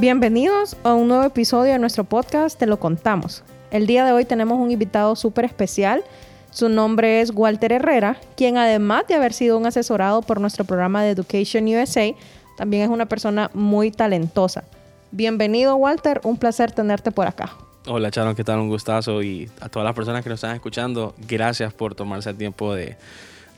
Bienvenidos a un nuevo episodio de nuestro podcast Te lo contamos. El día de hoy tenemos un invitado súper especial. Su nombre es Walter Herrera, quien además de haber sido un asesorado por nuestro programa de Education USA, también es una persona muy talentosa. Bienvenido Walter, un placer tenerte por acá. Hola Charon, ¿qué tal? Un gustazo y a todas las personas que nos están escuchando, gracias por tomarse el tiempo de,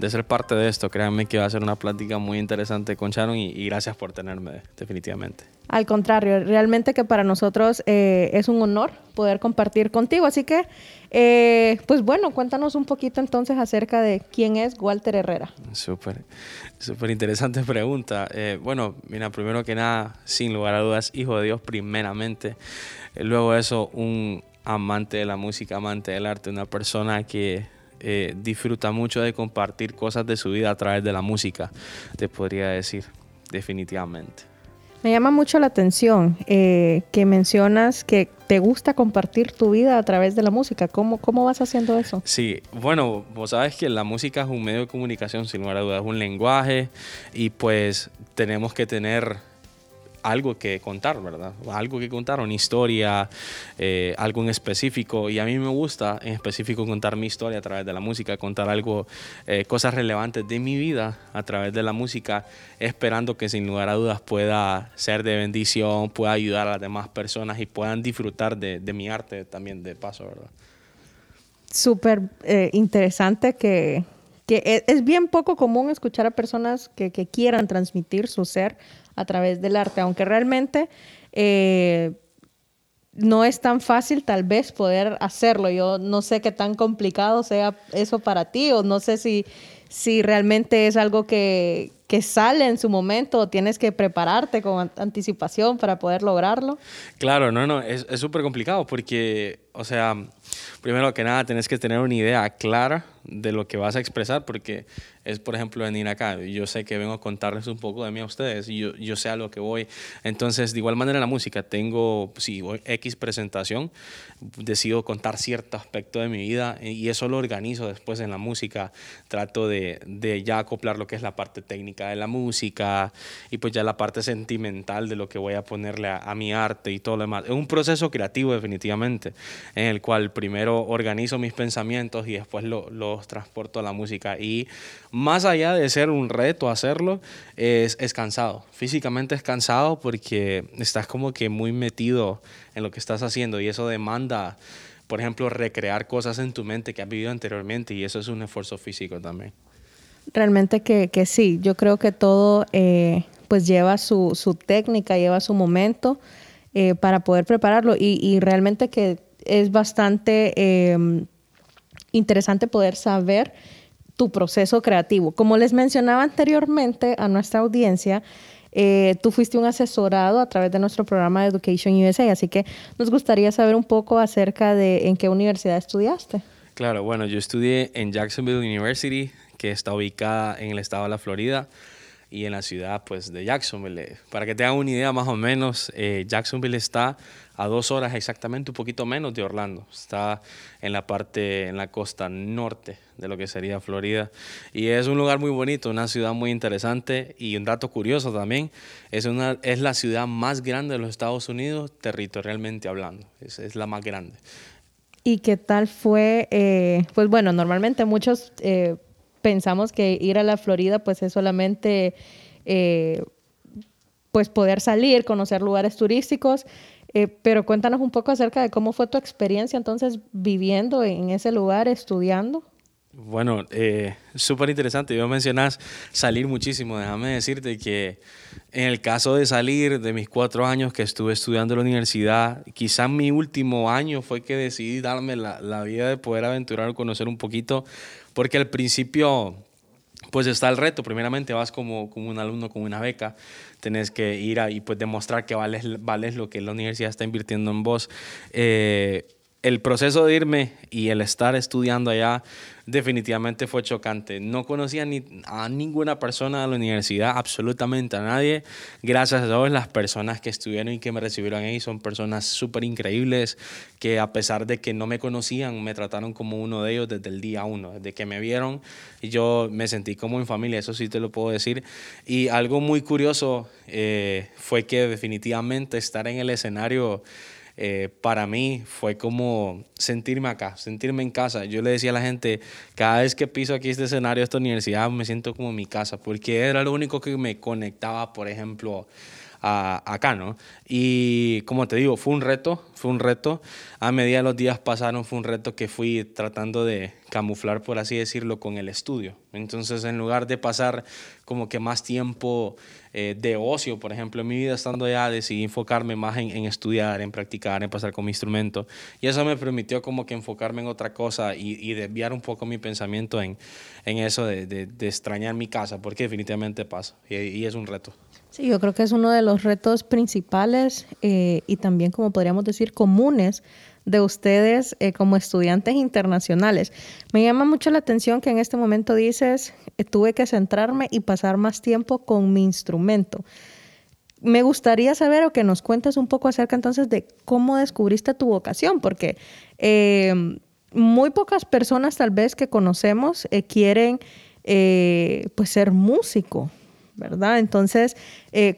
de ser parte de esto. Créanme que va a ser una plática muy interesante con Sharon y, gracias por tenerme, definitivamente. Al contrario, realmente que para nosotros eh, es un honor poder compartir contigo. Así que, eh, pues bueno, cuéntanos un poquito entonces acerca de quién es Walter Herrera. Súper, súper interesante pregunta. Eh, bueno, mira, primero que nada, sin lugar a dudas, hijo de Dios primeramente. luego eso, un amante de la música, amante del arte, una persona que eh, disfruta mucho de compartir cosas de su vida a través de la música, te podría decir, definitivamente. Me llama mucho la atención eh, que mencionas que te gusta compartir tu vida a través de la música. ¿Cómo, ¿Cómo vas haciendo eso? Sí, bueno, vos sabes que la música es un medio de comunicación, sin lugar a dudas, es un lenguaje y pues tenemos que tener algo que contar, ¿verdad? Algo que contar, una historia, eh, algo en específico. Y a mí me gusta en específico contar mi historia a través de la música, contar algo, eh, cosas relevantes de mi vida a través de la música, esperando que sin lugar a dudas pueda ser de bendición, pueda ayudar a las demás personas y puedan disfrutar de, mi arte también de paso, ¿verdad? Súper eh, interesante que, que es, bien poco común escuchar a personas que quieran transmitir su ser a través del arte, aunque realmente eh, no es tan fácil tal vez poder hacerlo. Yo no sé qué tan complicado sea eso para ti o no sé si, si realmente es algo que, que sale en su momento o tienes que prepararte con anticipación para poder lograrlo. Claro, no, no, es súper complicado porque, o sea, primero que nada, tenés que tener una idea clara de lo que vas a expresar, porque es, por ejemplo, venir acá. Yo sé que vengo a contarles un poco de mí a ustedes y yo, yo sé a lo que voy. Entonces, de igual manera, la música, tengo, si voy X presentación, decido contar cierto aspecto de mi vida y eso lo organizo después en la música. Trato de, de ya acoplar lo que es la parte técnica de la música y pues ya la parte sentimental de lo que voy a ponerle a, a mi arte y todo lo demás. Es un proceso creativo, definitivamente, en el cual primero organizo mis pensamientos y después los transporto a la música. Y más allá de ser un reto hacerlo, es, cansado. Físicamente es cansado porque estás como que muy metido en lo que estás haciendo y eso demanda, por ejemplo, recrear cosas en tu mente que has vivido anteriormente y eso es un esfuerzo físico también. Realmente que, que sí, yo creo que todo eh, pues lleva su, su, técnica, lleva su momento eh, para poder prepararlo y realmente que es bastante eh, interesante poder saber tu proceso creativo. Como les mencionaba anteriormente a nuestra audiencia, eh, tú fuiste un asesorado a través de nuestro programa de Education USA, así que nos gustaría saber un poco acerca de en qué universidad estudiaste. Claro, bueno, yo estudié en Jacksonville University, que está ubicada en el estado de la Florida y en la ciudad pues de Jacksonville. Para que tengan una idea más o menos, eh, Jacksonville está a dos horas exactamente, un poquito menos de Orlando. Está en la parte, en la costa norte de lo que sería Florida. Y es un lugar muy bonito, una ciudad muy interesante. Y un dato curioso también, es, una, es la ciudad más grande de los Estados Unidos territorialmente hablando. Es, es la más grande. ¿Y qué tal fue? Eh, pues bueno, normalmente muchos eh, pensamos que ir a la Florida pues es solamente... Eh, pues poder salir, conocer lugares turísticos eh, pero cuéntanos un poco acerca de cómo fue tu experiencia entonces viviendo en ese lugar, estudiando. Bueno, eh, súper interesante. Yo mencionas salir muchísimo. Déjame decirte que en el caso de salir de mis cuatro años que estuve estudiando en la universidad, quizás mi último año fue que decidí darme la, la vida de poder aventurar, conocer un poquito, porque al principio pues está el reto. Primeramente vas como, como un alumno con una beca, tenés que ir a, y pues demostrar que vales, vales lo que la universidad está invirtiendo en vos. Eh, el proceso de irme y el estar estudiando allá definitivamente fue chocante. No conocía ni a ninguna persona de la universidad, absolutamente a nadie. Gracias a todas las personas que estuvieron y que me recibieron ahí son personas súper increíbles que a pesar de que no me conocían, me trataron como uno de ellos desde el día uno, desde que me vieron. Y yo me sentí como en familia, eso sí te lo puedo decir. Y algo muy curioso eh, fue que definitivamente estar en el escenario eh, para mí fue como sentirme acá, sentirme en casa. Yo le decía a la gente, cada vez que piso aquí este escenario, esta universidad, me siento como en mi casa, porque era lo único que me conectaba, por ejemplo, a, acá, ¿no? Y como te digo, fue un reto, fue un reto. A medida de los días pasaron, fue un reto que fui tratando de camuflar, por así decirlo, con el estudio. Entonces, en lugar de pasar como que más tiempo eh, de ocio, por ejemplo, en mi vida estando allá, decidí enfocarme más en, estudiar, en practicar, en pasar con mi instrumento. Y eso me permitió como que enfocarme en otra cosa y, desviar un poco mi pensamiento en, en eso de, de, extrañar mi casa, porque definitivamente pasa y, y, es un reto. Sí, yo creo que es uno de los retos principales eh, y también, como podríamos decir, comunes de ustedes eh, como estudiantes internacionales. Me llama mucho la atención que en este momento dices, eh, tuve que centrarme y pasar más tiempo con mi instrumento. Me gustaría saber o que nos cuentes un poco acerca entonces de cómo descubriste tu vocación, porque eh, muy pocas personas tal vez que conocemos quieren pues ser músico, ¿verdad? Entonces,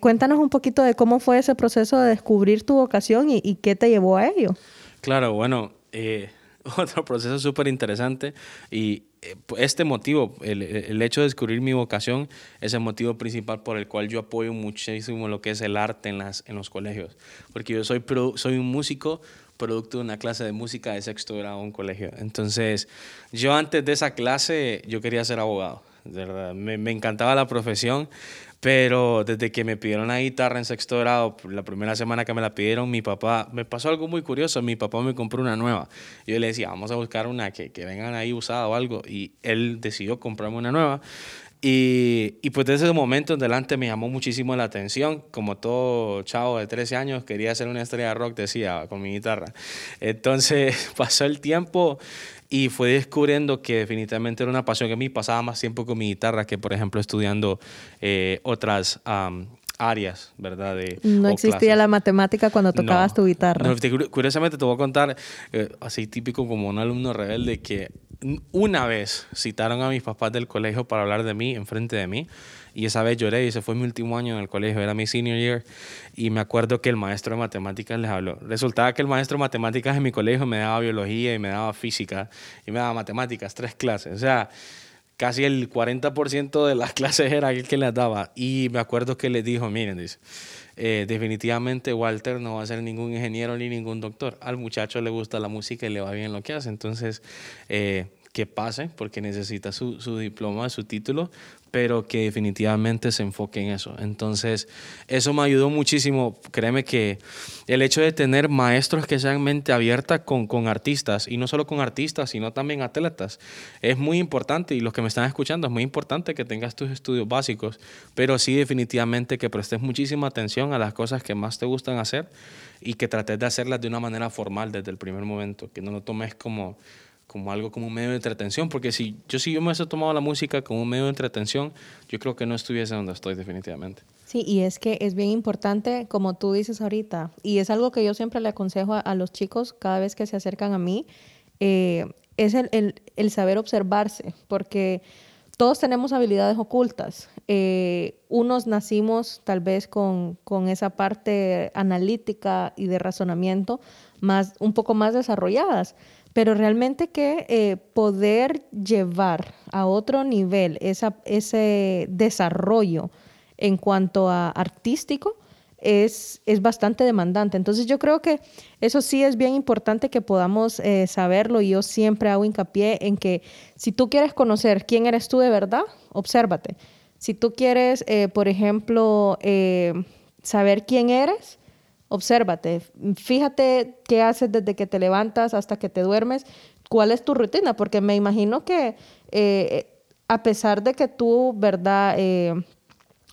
cuéntanos un poquito de cómo fue ese proceso de descubrir tu vocación y, y qué te llevó a ello. Claro, bueno, eh, otro proceso súper interesante y eh, este motivo, el, hecho de descubrir mi vocación, es el motivo principal por el cual yo apoyo muchísimo lo que es el arte en, las, en los colegios, porque yo soy, soy un músico producto de una clase de música de sexto grado en un colegio. Entonces, yo antes de esa clase, yo quería ser abogado, de verdad, me encantaba la profesión, pero desde que me pidieron la guitarra en sexto grado, la primera semana que me la pidieron, mi papá, me pasó algo muy curioso, mi papá me compró una nueva. Yo le decía, vamos a buscar una que, que vengan ahí usada o algo. Y él decidió comprarme una nueva. Y, y, pues desde ese momento en adelante me llamó muchísimo la atención. Como todo chavo de 13 años, quería ser una estrella de rock, decía, con mi guitarra. Entonces pasó el tiempo y fue descubriendo que definitivamente era una pasión que a mí pasaba más tiempo con mi guitarra que, por ejemplo, estudiando eh, otras áreas, ¿verdad? De, no existía la matemática cuando tocabas tu guitarra. No, curiosamente te voy a contar, eh, así típico como un alumno rebelde, que una vez citaron a mis papás del colegio para hablar de mí, enfrente de mí, y esa vez lloré y ese fue mi último año en el colegio, era mi senior year. Y me acuerdo que el maestro de matemáticas les habló. Resultaba que el maestro de matemáticas en mi colegio me daba biología y me daba física y me daba matemáticas, tres clases. O sea, casi el 40% de las clases era el que les daba. Y me acuerdo que les dijo, miren, dice, eh, definitivamente Walter no va a ser ningún ingeniero ni ningún doctor. Al muchacho le gusta la música y le va bien lo que hace. Entonces, eh, que pase porque necesita su, su, diploma, su título, pero que definitivamente se enfoque en eso. Entonces, eso me ayudó muchísimo. Créeme que el hecho de tener maestros que sean mente abierta con, con artistas, y no solo con artistas, sino también atletas, es muy importante, y los que me están escuchando, es muy importante que tengas tus estudios básicos, pero sí definitivamente que prestes muchísima atención a las cosas que más te gustan hacer y que trates de hacerlas de una manera formal desde el primer momento, que no lo tomes como como algo como un medio de entretención, porque si yo si yo me hubiese tomado la música como un medio de entretención, yo creo que no estuviese donde estoy definitivamente. Sí, y es que es bien importante, como tú dices ahorita, y es algo que yo siempre le aconsejo a, los chicos cada vez que se acercan a mí, eh, es el, el, el, saber observarse, porque todos tenemos habilidades ocultas. Eh, unos nacimos tal vez con, con, esa parte analítica y de razonamiento más, un poco más desarrolladas pero realmente que eh, poder llevar a otro nivel ese desarrollo en cuanto a artístico es, es, bastante demandante. Entonces yo creo que eso sí es bien importante que podamos eh, saberlo y yo siempre hago hincapié en que si tú quieres conocer quién eres tú de verdad, obsérvate. Si tú quieres, eh, por ejemplo, saber quién eres, obsérvate, fíjate qué haces desde que te levantas hasta que te duermes, cuál es tu rutina, porque me imagino que eh, a pesar de que tú, ¿verdad? Eh,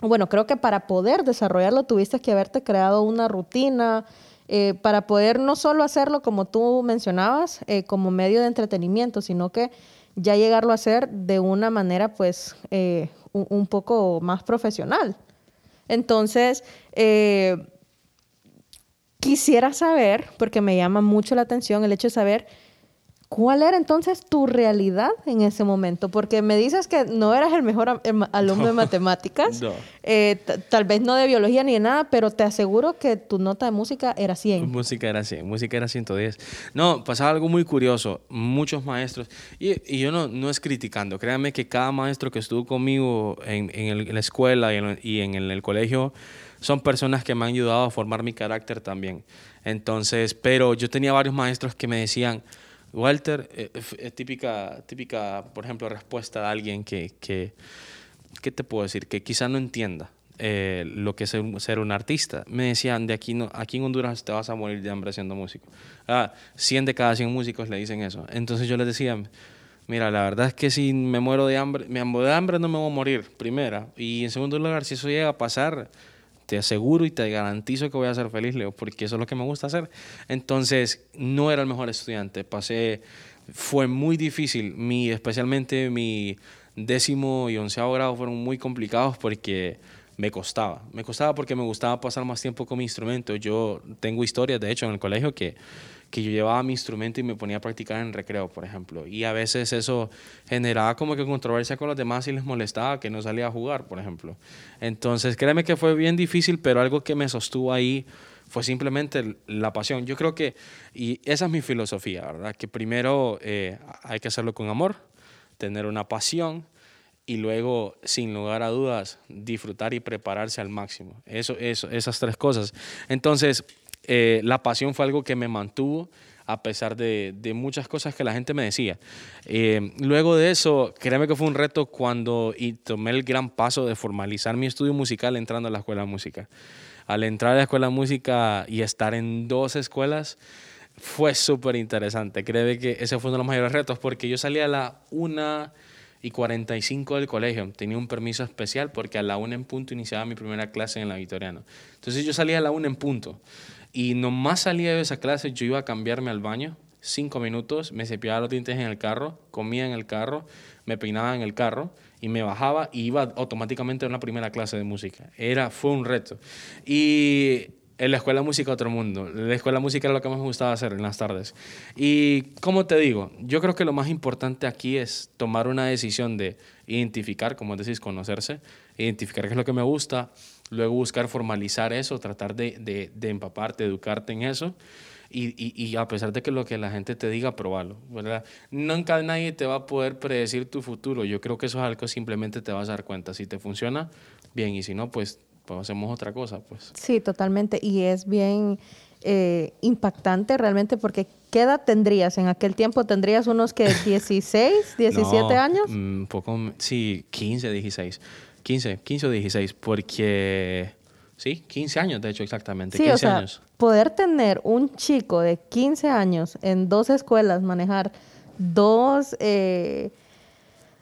bueno, creo que para poder desarrollarlo tuviste que haberte creado una rutina, eh, para poder no solo hacerlo como tú mencionabas, como medio de entretenimiento, sino que ya llegarlo a hacer de una manera pues un, poco más profesional. Entonces, quisiera saber, porque me llama mucho la atención el hecho de saber ¿Cuál era entonces tu realidad en ese momento? Porque me dices que no eras el mejor alumno de matemáticas, eh, tal vez no de biología ni de nada, pero te aseguro que tu nota de música era 100. Música era 100, música era 110. No, pasaba algo muy curioso. Muchos maestros, y, yo no, no es criticando, créanme que cada maestro que estuvo conmigo en, en, la escuela y, en, el colegio son personas que me han ayudado a formar mi carácter también. Entonces, pero yo tenía varios maestros que me decían, Walter, eh, es típica, típica, por ejemplo, respuesta de alguien que, que ¿qué te puedo decir? Que quizá no entienda eh, lo que es ser un artista. Me decían, de aquí, no, aquí en Honduras te vas a morir de hambre siendo músico. Ah, 100 de cada 100 músicos le dicen eso. Entonces yo les decía, mira, la verdad es que si me muero de hambre, me muero de hambre no me voy a morir, primera. Y en segundo lugar, si eso llega a pasar, te aseguro y te garantizo que voy a ser feliz, Leo, porque eso es lo que me gusta hacer. Entonces, no era el mejor estudiante. Pasé, fue muy difícil, mi, especialmente mi décimo y onceavo grado fueron muy complicados porque me costaba. Me costaba porque me gustaba pasar más tiempo con mi instrumento. Yo tengo historias, de hecho, en el colegio que que yo llevaba mi instrumento y me ponía a practicar en recreo, por ejemplo. Y a veces eso generaba como que controversia con los demás y les molestaba que no salía a jugar, por ejemplo. Entonces, créeme que fue bien difícil, pero algo que me sostuvo ahí fue simplemente la pasión. Yo creo que, y esa es mi filosofía, ¿verdad? Que primero eh, hay que hacerlo con amor, tener una pasión y luego, sin lugar a dudas, disfrutar y prepararse al máximo. Eso, eso, esas tres cosas. Entonces, eh, la pasión fue algo que me mantuvo a pesar de, muchas cosas que la gente me decía. Eh, luego de eso, créeme que fue un reto cuando y tomé el gran paso de formalizar mi estudio musical entrando a la escuela de música. Al entrar a la escuela de música y estar en dos escuelas, fue súper interesante. Créeme que ese fue uno de los mayores retos porque yo salía a la una y 45 del colegio. Tenía un permiso especial porque a la una en punto iniciaba mi primera clase en la Vitoriana. Entonces yo salía a la una en punto. Y nomás salía de esa clase, yo iba a cambiarme al baño, cinco minutos, me cepillaba los dientes en el carro, comía en el carro, me peinaba en el carro y me bajaba y iba automáticamente a una primera clase de música. Era, fue un reto. Y en la escuela de música otro mundo. La escuela de música era lo que más me gustaba hacer en las tardes. Y como te digo, yo creo que lo más importante aquí es tomar una decisión de identificar, como decís, conocerse, identificar qué es lo que me gusta, luego buscar formalizar eso, tratar de, de, de empaparte, educarte en eso. Y, y, y, a pesar de que lo que la gente te diga, probalo, ¿verdad? Nunca nadie te va a poder predecir tu futuro. Yo creo que eso es algo que simplemente te vas a dar cuenta. Si te funciona, bien, y si no, pues, pues hacemos otra cosa, pues. Sí, totalmente. Y es bien eh, impactante realmente porque ¿qué edad tendrías? En aquel tiempo tendrías unos que 16, 17 años. Un mm, poco, sí, 15, 16. 15, 15 o 16, porque sí, 15 años, de hecho, exactamente. Sí, 15 o sea, años. poder tener un chico de 15 años en dos escuelas, manejar dos, eh,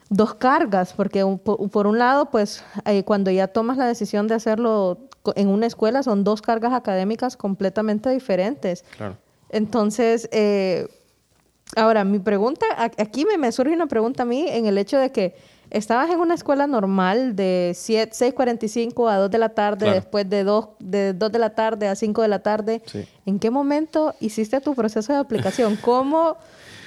dos cargas, porque por, un lado, pues eh, cuando ya tomas la decisión de hacerlo en una escuela, son dos cargas académicas completamente diferentes. Claro. Entonces, eh, ahora, mi pregunta, aquí me, me surge una pregunta a mí en el hecho de que estabas en una escuela normal de 6.45 a 2 de la tarde, después de 2, de 2 de la tarde a 5 de la tarde. ¿En qué momento hiciste tu proceso de aplicación? ¿Cómo,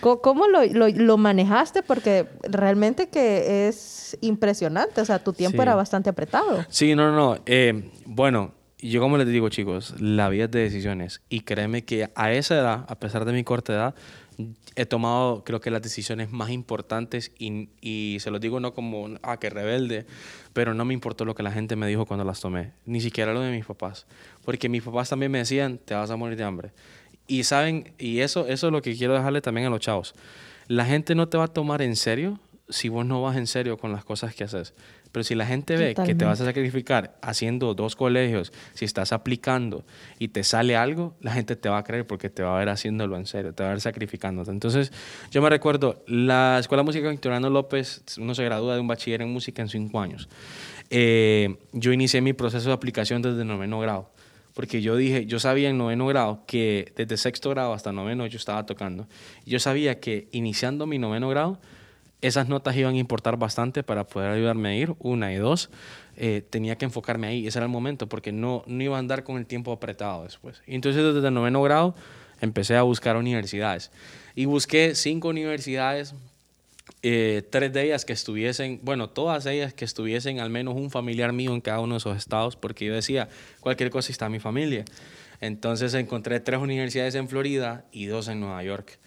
cómo lo, lo, manejaste? Porque realmente que es impresionante, o sea, tu tiempo era bastante apretado. Sí, no, no, eh, bueno, yo como les digo chicos, la vida es de decisiones y créeme que a esa edad, a pesar de mi corta edad, he tomado creo que las decisiones más importantes y, y, se los digo no como, ah, que rebelde, pero no me importó lo que la gente me dijo cuando las tomé, ni siquiera lo de mis papás, porque mis papás también me decían, te vas a morir de hambre. Y saben, y eso, eso es lo que quiero dejarle también a los chavos, la gente no te va a tomar en serio si vos no vas en serio con las cosas que haces. Pero si la gente ve que te vas a sacrificar haciendo dos colegios, si estás aplicando y te sale algo, la gente te va a creer porque te va a ver haciéndolo en serio, te va a ver sacrificándote. Entonces, yo me recuerdo, la Escuela de Música Victoriano López, uno se gradúa de un bachiller en música en cinco años. Eh, yo inicié mi proceso de aplicación desde noveno grado porque yo dije, yo sabía en noveno grado que desde sexto grado hasta noveno yo estaba tocando. Yo sabía que iniciando mi noveno grado esas notas iban a importar bastante para poder ayudarme a ir, una y dos, eh, tenía que enfocarme ahí, ese era el momento, porque no, no iba a andar con el tiempo apretado después. Entonces desde el noveno grado empecé a buscar universidades y busqué cinco universidades, eh, tres de ellas que estuviesen, bueno, todas ellas que estuviesen al menos un familiar mío en cada uno de esos estados, porque yo decía, cualquier cosa está mi familia. Entonces encontré tres universidades en Florida y dos en Nueva York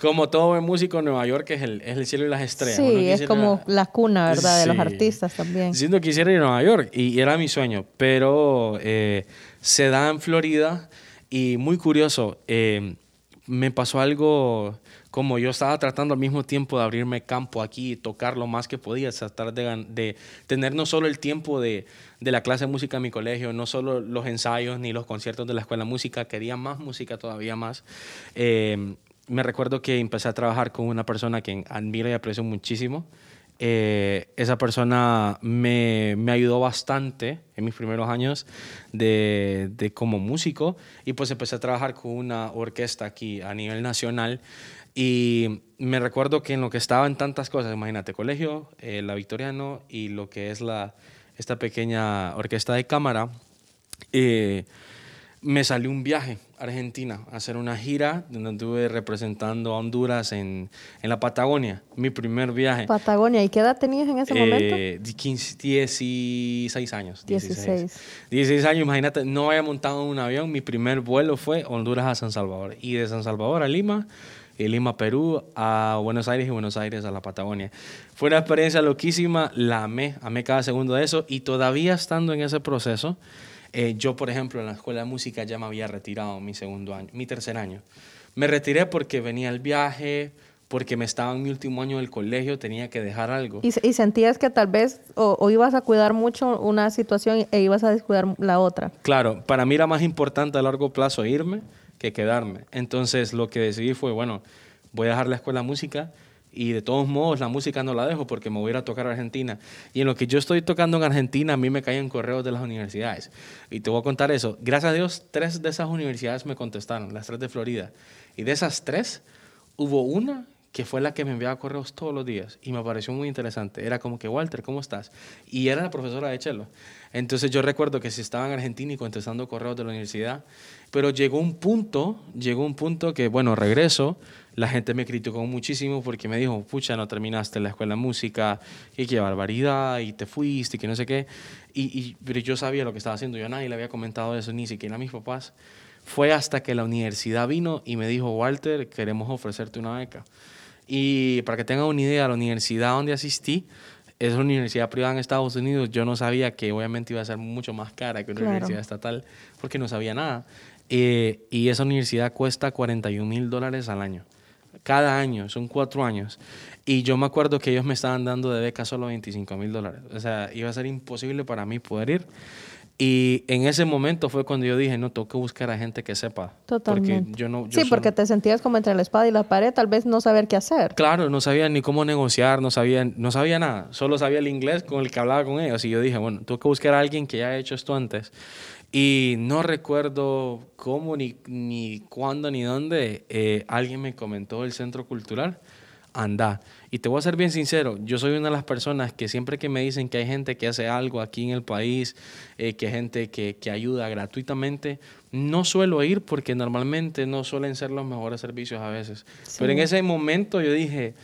como todo buen músico, Nueva York es el, es el cielo y las estrellas. Sí, es como la cuna, ¿verdad? De los artistas también. Siento que quisiera ir a Nueva York y, era mi sueño, pero eh, se da en Florida y muy curioso, eh, me pasó algo como yo estaba tratando al mismo tiempo de abrirme campo aquí y tocar lo más que podía, tratar de, de tener no solo el tiempo de, de, la clase de música en mi colegio, no solo los ensayos ni los conciertos de la escuela de música, quería más música todavía más. Eh, me recuerdo que empecé a trabajar con una persona que admiro y aprecio muchísimo. Eh, esa persona me, me, ayudó bastante en mis primeros años de, de, como músico y pues empecé a trabajar con una orquesta aquí a nivel nacional y me recuerdo que en lo que estaba en tantas cosas, imagínate, colegio, eh, la Victoriano y lo que es la, esta pequeña orquesta de cámara, eh, me salió un viaje a Argentina a hacer una gira donde estuve representando a Honduras en, en, la Patagonia, mi primer viaje. Patagonia, ¿y qué edad tenías en ese eh, momento? 15, 16 años. 16. 16. años, imagínate, no había montado en un avión, mi primer vuelo fue Honduras a San Salvador y de San Salvador a Lima. Y Lima, Perú, a Buenos Aires y Buenos Aires a la Patagonia. Fue una experiencia loquísima, la amé, amé cada segundo de eso y todavía estando en ese proceso, eh, yo, por ejemplo, en la escuela de música ya me había retirado mi segundo año, mi tercer año. Me retiré porque venía el viaje, porque me estaba en mi último año del colegio, tenía que dejar algo. ¿Y, sentías que tal vez o, ibas a cuidar mucho una situación e ibas a descuidar la otra? Claro, para mí era más importante a largo plazo irme que quedarme. Entonces lo que decidí fue, bueno, voy a dejar la escuela música y de todos modos, la música no la dejo porque me voy a tocar a Argentina. Y en lo que yo estoy tocando en Argentina, a mí me caen correos de las universidades. Y te voy a contar eso. Gracias a Dios, tres de esas universidades me contestaron, las tres de Florida. Y de esas tres, hubo una que fue la que me enviaba correos todos los días y me pareció muy interesante. Era como que, Walter, ¿cómo estás? Y era la profesora de Chelo. Entonces yo recuerdo que si estaba en Argentina y contestando correos de la universidad, pero llegó un punto, llegó un punto que, bueno, regreso, la gente me criticó muchísimo porque me dijo, pucha, no terminaste la escuela de música, y qué barbaridad, y te fuiste, y que no sé qué. Y, pero yo sabía lo que estaba haciendo, yo a nadie le había comentado eso, ni siquiera a mis papás. Fue hasta que la universidad vino y me dijo, Walter, queremos ofrecerte una beca. Y para que tengan una idea, la universidad donde asistí es una universidad privada en Estados Unidos. Yo no sabía que obviamente iba a ser mucho más cara que una universidad estatal porque no sabía nada. Eh, y esa universidad cuesta 41 mil dólares al año. Cada año, son cuatro años. Y yo me acuerdo que ellos me estaban dando de beca solo 25 mil dólares. O sea, iba a ser imposible para mí poder ir. Y en ese momento fue cuando yo dije, no, tengo que buscar a gente que sepa. Totalmente. Porque yo no, sí, porque te sentías como entre la espada y la pared, tal vez no saber qué hacer. Claro, no sabía ni cómo negociar, no sabía, no sabía nada. Solo sabía el inglés con el que hablaba con ellos. Y yo dije, bueno, tengo que buscar a alguien que ya haya hecho esto antes. Y no recuerdo cómo, ni, ni cuándo, ni dónde eh, alguien me comentó el centro cultural. Anda. Y te voy a ser bien sincero, yo soy una de las personas que siempre que me dicen que hay gente que hace algo aquí en el país, eh, que hay gente que, que, ayuda gratuitamente, no suelo ir porque normalmente no suelen ser los mejores servicios a veces. Pero en ese momento yo dije,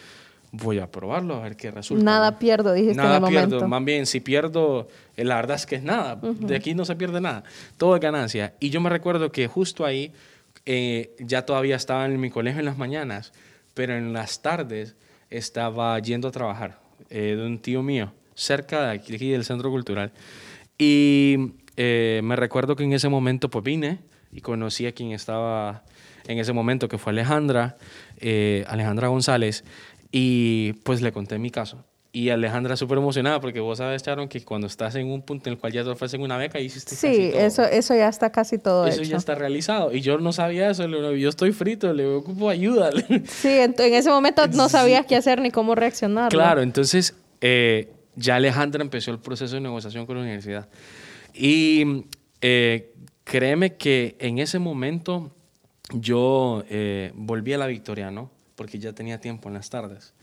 voy a probarlo a ver qué resulta. Nada pierdo, dijiste nada en el pierdo. momento. Más bien, si pierdo, eh, la verdad es que es nada. De aquí no se pierde nada. Todo es ganancia. Y yo me recuerdo que justo ahí, eh, ya todavía estaba en mi colegio en las mañanas, pero en las tardes estaba yendo a trabajar eh, de un tío mío, cerca del centro cultural. Y eh, me recuerdo que en ese momento pues vine y conocí a quien estaba en ese momento, que fue Alejandra, eh, Alejandra González. Y pues le conté mi caso. Y Alejandra súper emocionada porque vos sabes, Sharon, que cuando estás en un punto en el cual ya te ofrecen una beca, hiciste Sí, casi todo. eso, eso ya está casi todo Eso hecho. ya está realizado. Y yo no sabía eso. le digo, Yo estoy frito, le ocupo ayuda. Sí, en, en ese momento no sabías qué hacer ni cómo reaccionar. ¿no? Claro, entonces eh, ya Alejandra empezó el proceso de negociación con la universidad. Y eh, créeme que en ese momento yo eh, volví a la Victoriano porque ya tenía tiempo en las tardes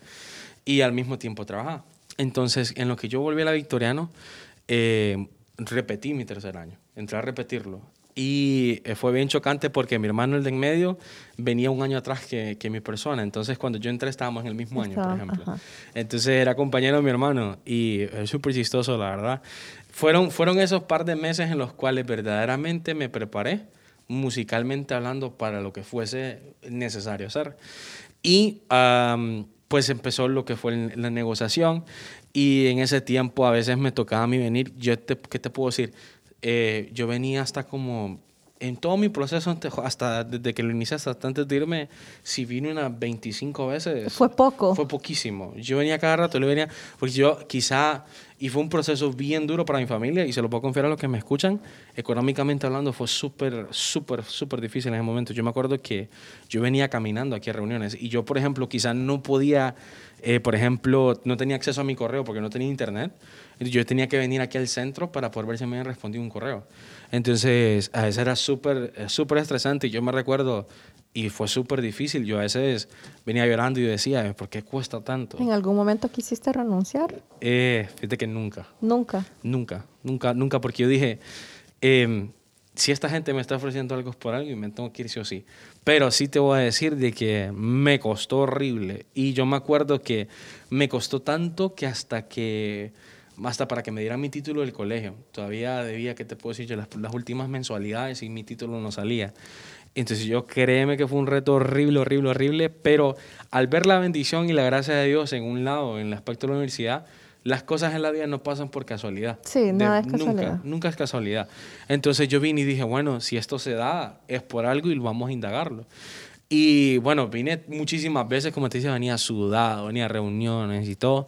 y al mismo tiempo trabajaba. Entonces, en lo que yo volví a la Victoriano, eh, repetí mi tercer año, entré a repetirlo. Y eh, fue bien chocante porque mi hermano, el de en medio, venía un año atrás que, que mi persona. Entonces, cuando yo entré, estábamos en el mismo año, por ejemplo. ajá. Entonces, era compañero de mi hermano y es súper chistoso, la verdad. Fueron, fueron esos par de meses en los cuales verdaderamente me preparé, musicalmente hablando, para lo que fuese necesario hacer. Y am, pues empezó lo que fue la negociación y en ese tiempo a veces me tocaba a mí venir, yo te, ¿qué te puedo decir? Eh, yo venía hasta como, en todo mi proceso, hasta desde que lo inicié hasta antes de irme, si vine unas 25 veces. Fue poco. Fue poquísimo. Yo venía cada rato, yo venía, porque yo quizá, y fue un proceso bien duro para mi familia, y se lo puedo confiar a los que me escuchan, económicamente hablando fue súper, súper, súper difícil en ese momento. Yo me acuerdo que yo venía caminando aquí a reuniones, y yo, por ejemplo, quizá no podía, eh, por ejemplo, no tenía acceso a mi correo porque no tenía internet, entonces yo tenía que venir aquí al centro para poder ver si me habían respondido un correo. Entonces, a veces era súper, eh, súper estresante, y yo me recuerdo, y fue súper difícil, yo a veces venía llorando y decía, ¿por qué cuesta tanto? ¿En algún momento quisiste renunciar? Eh, fíjate que nunca, Nunca. nunca, nunca, nunca, porque yo dije, em, si esta gente me está ofreciendo algo es por algo y me tengo que ir sí o sí. Pero sí te voy a decir de que me costó horrible. Y yo me acuerdo que me costó tanto que hasta que, hasta para que me dieran mi título del colegio, todavía debía, ¿qué te puedo decir yo? Las, las últimas mensualidades y mi título no salía. Entonces yo créeme que fue un reto horrible, horrible, horrible, pero al ver la bendición y la gracia de Dios en un lado, en el aspecto de la universidad, las cosas en la vida no pasan por casualidad. Sí, nada es Nunca, casualidad. nunca es casualidad. Entonces yo vine y dije, bueno, si esto se da, es por algo y vamos a indagarlo. Y bueno, vine muchísimas veces, como te dice, venía sudado, venía a reuniones y todo,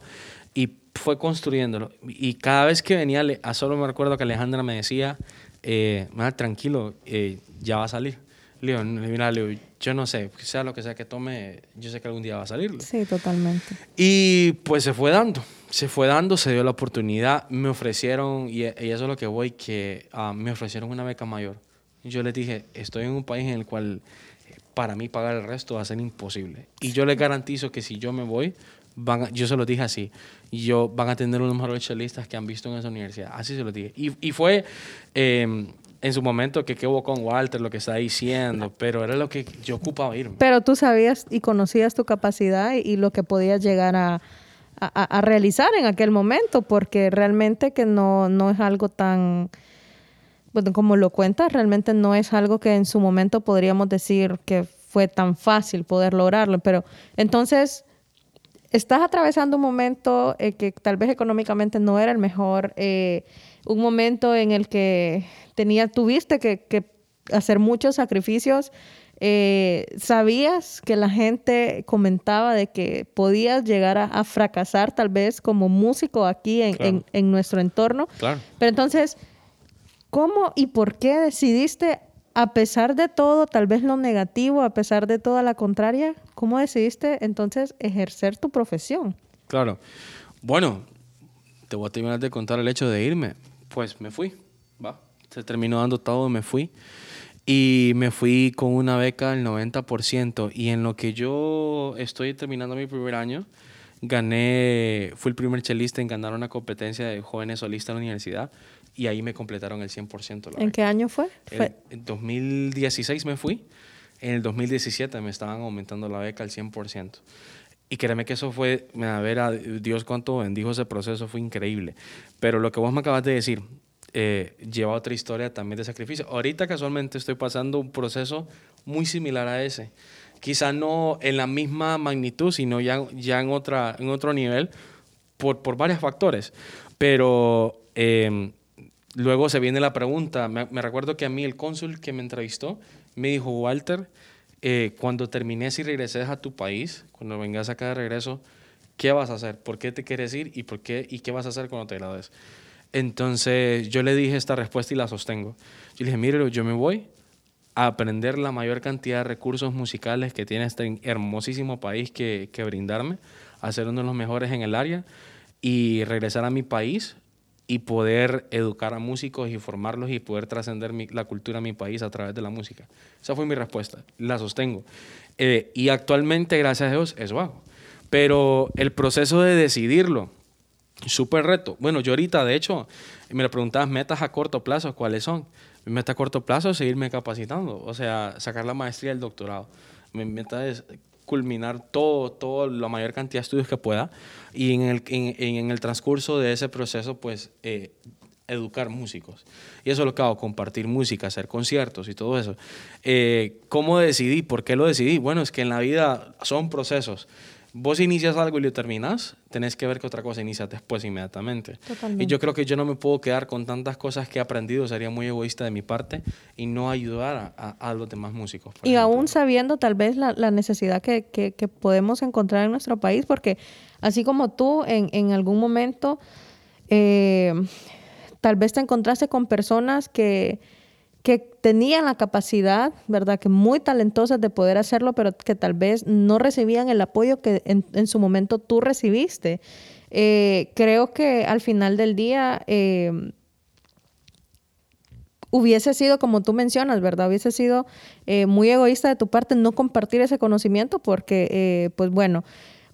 y fue construyéndolo. Y cada vez que venía, a solo me recuerdo que Alejandra me decía, eh, "Mira, tranquilo, eh, ya va a salir. Le digo, mira, le digo, yo no sé, sea lo que sea que tome, yo sé que algún día va a salir. Sí, totalmente. Y pues se fue dando, se fue dando, se dio la oportunidad, me ofrecieron, y, y eso es lo que voy, que ah, me ofrecieron una beca mayor. Yo les dije, estoy en un país en el cual para mí pagar el resto va a ser imposible. Y yo les garantizo que si yo me voy, van a- yo se los dije así, yo van a tener unos mejores chelistas que han visto en esa universidad. Así se los dije. Y, y fue eh, en su momento que qué hubo con Walter, lo que está diciendo, pero era lo que yo ocupaba irme. Pero tú sabías y conocías tu capacidad y, lo que podías llegar a, a- a realizar en aquel momento, porque realmente que no, no es algo tan, bueno, como lo cuentas, realmente no es algo que en su momento podríamos decir que fue tan fácil poder lograrlo. Pero entonces, estás atravesando un momento eh, que tal vez económicamente no era el mejor, eh, un momento en el que tenía, tuviste que, que hacer muchos sacrificios. eh, ¿Sabías que la gente comentaba de que podías llegar a, a fracasar tal vez como músico aquí en, Claro. en- en nuestro entorno? Claro. Pero entonces, ¿cómo y por qué decidiste, a pesar de todo, tal vez lo negativo, a pesar de toda la contraria, cómo decidiste entonces ejercer tu profesión? Claro. Bueno, te voy a terminar de contar el hecho de irme. Pues me fui, va. Se terminó dando todo, me fui. Y me fui con una beca del 90%. Y en lo que yo estoy terminando mi primer año, gané, fui el primer chelista en ganar una competencia de jóvenes solistas en la universidad. Y ahí me completaron el 100% la ¿En beca. qué año fue? El- en 2016 me fui. En el 2017 me estaban aumentando la beca al 100%. Y créeme que eso fue, a ver a Dios cuánto bendijo ese proceso, fue increíble. Pero lo que vos me acabas de decir, eh, lleva otra historia también de sacrificio. Ahorita casualmente estoy pasando un proceso muy similar a ese. Quizá no en la misma magnitud, sino ya, ya en, otra, en otro nivel, por, por varios factores. Pero eh, luego se viene la pregunta. Me, recuerdo que a mí el cónsul que me entrevistó me dijo, Walter, eh, cuando termines y regreses a tu país, cuando vengas acá de regreso, ¿qué vas a hacer? ¿Por qué te quieres ir? ¿Y, por qué, y qué vas a hacer cuando te gradúes? Entonces yo le dije esta respuesta y la sostengo. Yo le dije, mire, yo me voy a aprender la mayor cantidad de recursos musicales que tiene este hermosísimo país que, que brindarme, a ser uno de los mejores en el área y regresar a mi país y poder educar a músicos y formarlos y poder trascender la cultura de mi país a través de la música. Esa fue mi respuesta, la sostengo. Eh, y actualmente, gracias a Dios, eso hago. Pero el proceso de decidirlo, súper reto. Bueno, yo ahorita, de hecho, me lo preguntabas, metas a corto plazo, ¿cuáles son? Mi meta a corto plazo es seguirme capacitando, o sea, sacar la maestría y el doctorado. Mi meta es culminar todo, todo, la mayor cantidad de estudios que pueda y en el, transcurso de ese proceso, pues, eh, educar músicos. Y eso es lo que hago, compartir música, hacer conciertos y todo eso. Eh, ¿Cómo decidí? ¿Por qué lo decidí? Bueno, es que en la vida son procesos vos inicias algo y lo terminas, tenés que ver que otra cosa inicia después inmediatamente. Y yo creo que yo no me puedo quedar con tantas cosas que he aprendido, sería muy egoísta de mi parte y no ayudar a, los demás músicos. Y aún sabiendo tal vez la, necesidad que, que, podemos encontrar en nuestro país, porque así como tú en, en algún momento eh, tal vez te encontraste con personas que que tenían la capacidad, ¿verdad? Que muy talentosas de poder hacerlo, pero que tal vez no recibían el apoyo que en, su momento tú recibiste. Eh, creo que al final del día eh, hubiese sido, como tú mencionas, ¿verdad? Hubiese sido eh, muy egoísta de tu parte no compartir ese conocimiento porque, pues bueno,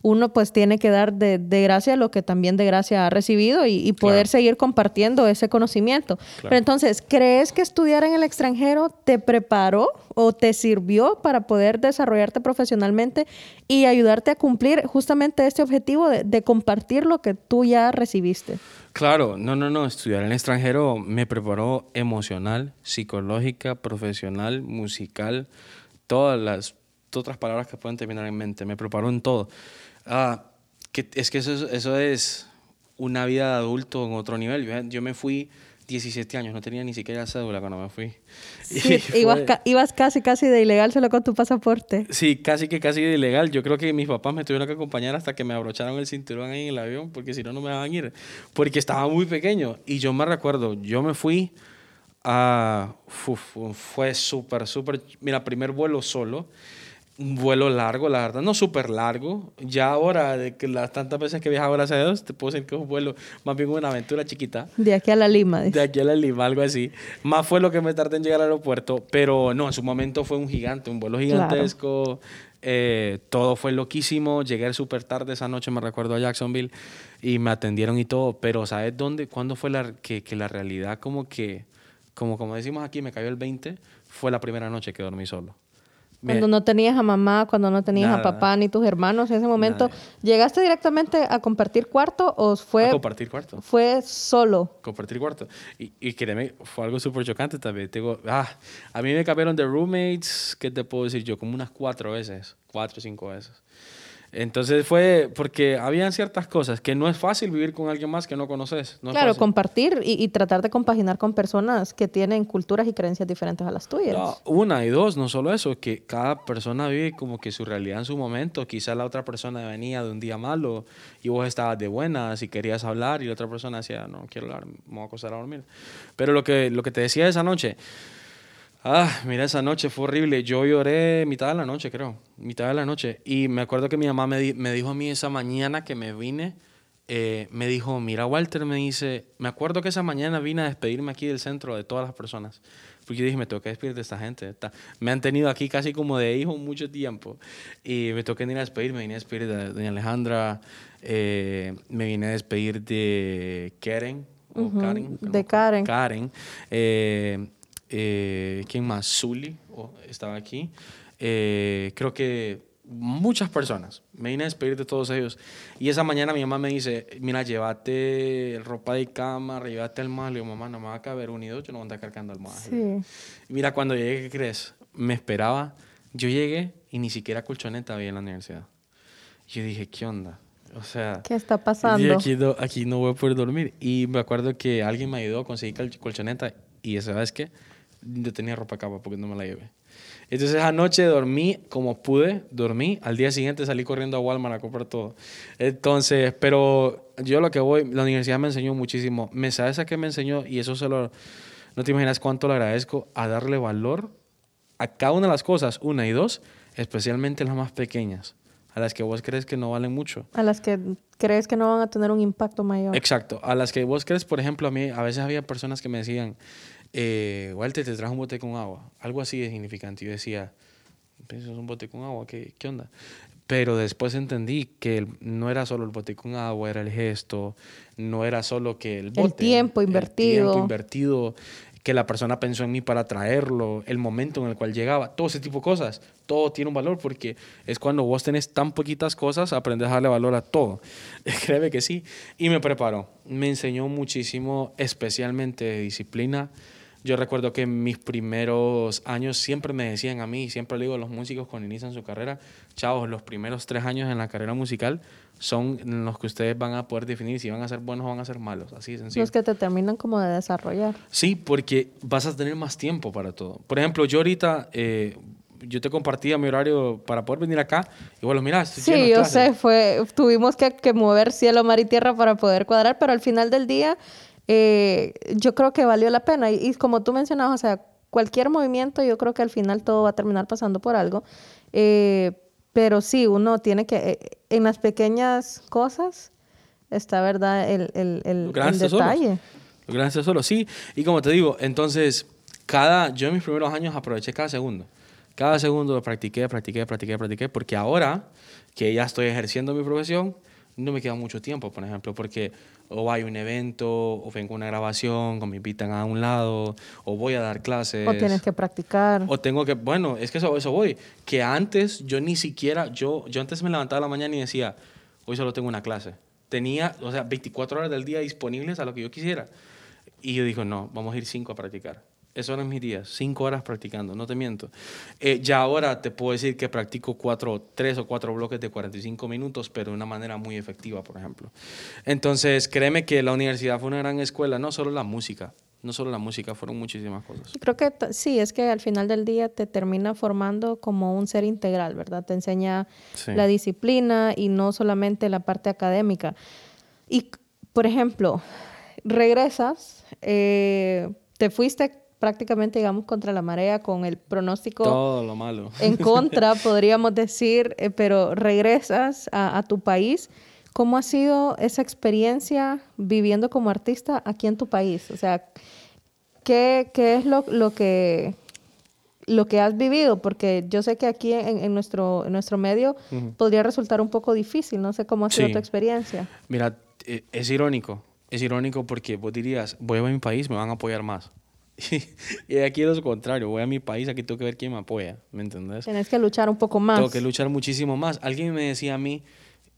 uno pues tiene que dar de, gracia lo que también de gracia ha recibido y, poder seguir compartiendo ese conocimiento. Pero entonces, ¿crees que estudiar en el extranjero te preparó o te sirvió para poder desarrollarte profesionalmente y ayudarte a cumplir justamente este objetivo de, compartir lo que tú ya recibiste? Claro, no, no, no, estudiar en el extranjero me preparó emocional, psicológica, profesional, musical, todas las otras palabras que pueden terminar en mente, me preparó en todo. Ah, que es que eso, eso es una vida de adulto en otro nivel. Yo, me fui 17 años, no tenía ni siquiera cédula cuando me fui. ibas, casi, casi de ilegal solo con tu pasaporte. Sí, casi que casi de ilegal. Yo creo que mis papás me tuvieron que acompañar hasta que me abrocharon el cinturón ahí en el avión, porque si no, no me dejaban ir. Porque estaba muy pequeño. Y yo me recuerdo, yo me fui a... fue súper, súper... Mira, primer vuelo solo un vuelo largo, la verdad, no súper largo. Ya ahora, de que las tantas veces que he viajado, gracias a Dios, te puedo decir que es un vuelo más bien una aventura chiquita. De aquí a la Lima. De aquí a la Lima, algo así. Más fue lo que me tardé en llegar al aeropuerto, pero no, en su momento fue un gigante, un vuelo gigantesco. Eh, todo fue loquísimo. Llegué súper tarde esa noche, me recuerdo a Jacksonville, y me atendieron y todo. Pero ¿sabes dónde? ¿Cuándo fue la, que, que la realidad como que, como, como decimos aquí, me cayó el 20? Fue la primera noche que dormí solo. Cuando no tenías a mamá, cuando no tenías a papá ni tus hermanos en ese momento, ¿llegaste directamente a compartir cuarto o fue... A compartir cuarto. Fue solo. Compartir cuarto. Y, y créeme, fue algo súper chocante también. Ah, a mí me cambiaron de roommates, ¿qué te puedo decir yo? Como unas cuatro veces, cuatro o cinco veces. Entonces fue porque habían ciertas cosas que no es fácil vivir con alguien más que no conoces. claro, compartir y, tratar de compaginar con personas que tienen culturas y creencias diferentes a las tuyas. una y dos, no solo eso, que cada persona vive como que su realidad en su momento. Quizá la otra persona venía de un día malo y vos estabas de buenas y querías hablar y la otra persona decía, no quiero hablar, me voy a acostar a dormir. Pero lo que, lo que te decía esa noche, Ah, mira, esa noche fue horrible. Yo lloré mitad de la noche, creo. Mitad de la noche. Y me acuerdo que mi mamá me, me dijo a mí esa mañana que me vine, eh, me dijo, mira, Walter, me dice, me acuerdo que esa mañana vine a despedirme aquí del centro de todas las personas. Porque yo dije, me tengo que despedir de esta gente. Me han tenido aquí casi como de hijo mucho tiempo. Y me toqué ir a despedir, me vine a despedir de doña Alejandra, eh, me vine a despedir de Karen. Karen de Karen. Karen. Eh, eh, ¿quién más? Zully oh, estaba aquí. Eh, creo que muchas personas. Me vine a despedir de todos ellos. Y esa mañana mi mamá me dice, mira, llévate ropa de cama, llévate mal. Y yo, mamá, no me va a caber unido, yo no voy a andar cargando almohadas. Sí. mira, cuando llegué, ¿qué crees? Me esperaba. Yo llegué y ni siquiera colchoneta había en la universidad. yo dije, ¿qué onda? O sea... ¿Qué está pasando? Aquí no, aquí no voy a poder dormir. Y me acuerdo que alguien me ayudó a conseguir colchoneta. Y ¿sabes qué? Yo tenía ropa capa porque no me la llevé. Entonces esa noche dormí como pude, dormí. Al día siguiente salí corriendo a Walmart a comprar todo. Entonces, pero yo lo que voy, la universidad me enseñó muchísimo. ¿Me sabes a qué me enseñó? Y eso se lo, no te imaginas cuánto le agradezco a darle valor a cada una de las cosas, una y dos, especialmente las más pequeñas, a las que vos crees que no valen mucho. A las que crees que no van a tener un impacto mayor. Exacto, a las que vos crees, por ejemplo, a mí a veces había personas que me decían, eh, Walter, te trajo un bote con agua. Algo así de significante. Yo decía, eso es un bote con agua, ¿qué, ¿qué onda? Pero después entendí que no era solo el bote con agua, era el gesto, no era solo que el bote. El tiempo invertido. El tiempo invertido, que la persona pensó en mí para traerlo, el momento en el cual llegaba, todo ese tipo de cosas. Todo tiene un valor porque es cuando vos tenés tan poquitas cosas, aprendes a darle valor a todo. Créeme que sí. Y me preparó. Me enseñó muchísimo, especialmente de disciplina yo recuerdo que en mis primeros años siempre me decían a mí, siempre le digo a los músicos cuando inician su carrera, chavos, los primeros tres años en la carrera musical son los que ustedes van a poder definir si van a ser buenos o van a ser malos, así de sencillo. Los que te terminan como de desarrollar. Sí, porque vas a tener más tiempo para todo. Por ejemplo, yo ahorita, eh, yo te compartía mi horario para poder venir acá y bueno, mira, Sí, yo sé, fue, tuvimos que, que mover cielo, mar y tierra para poder cuadrar, pero al final del día eh, yo creo que valió la pena. Y, como tú mencionabas, o sea, cualquier movimiento, yo creo que al final todo va a terminar pasando por algo. Eh, pero sí, uno tiene que, eh, en las pequeñas cosas, está, ¿verdad? El, el, el, el detalle. Lo gracias solo, sí. Y como te digo, entonces, cada, yo en mis primeros años aproveché cada segundo. Cada segundo lo practiqué, practiqué, practiqué, practiqué, porque ahora que ya estoy ejerciendo mi profesión, no me queda mucho tiempo, por ejemplo, porque o hay un evento, o vengo a una grabación, o me invitan a un lado, o voy a dar clases. O tienes que practicar. O tengo que, bueno, es que eso, eso voy. Que antes yo ni siquiera, yo, yo antes me levantaba a la mañana y decía, hoy solo tengo una clase. Tenía, o sea, 24 horas del día disponibles a lo que yo quisiera. Y yo digo, no, vamos a ir 5 a practicar. Eso eran mis días, cinco horas practicando, no te miento. Eh, ya ahora te puedo decir que practico cuatro, tres o cuatro bloques de 45 minutos, pero de una manera muy efectiva, por ejemplo. Entonces, créeme que la universidad fue una gran escuela, no solo la música, no solo la música, fueron muchísimas cosas. Creo que sí, es que al final del día te termina formando como un ser integral, ¿verdad? Te enseña la disciplina y no solamente la parte académica. Y, por ejemplo, regresas, eh, te fuiste prácticamente, digamos, contra la marea, con el pronóstico Todo lo malo. en contra, podríamos decir, eh, pero regresas a, tu país. ¿Cómo ha sido esa experiencia viviendo como artista aquí en tu país? O sea, ¿qué, qué es lo, lo, que, lo que has vivido? Porque yo sé que aquí en, nuestro, en nuestro medio podría resultar un poco difícil. No sé cómo ha sido tu experiencia. Mira, eh, es irónico. Es irónico porque vos dirías, voy a mi país, me van a apoyar más. y aquí es lo contrario, voy a mi país, aquí tengo que ver quién me apoya, ¿me entendés? Tienes que luchar un poco más. Tengo que luchar muchísimo más. Alguien me decía a mí,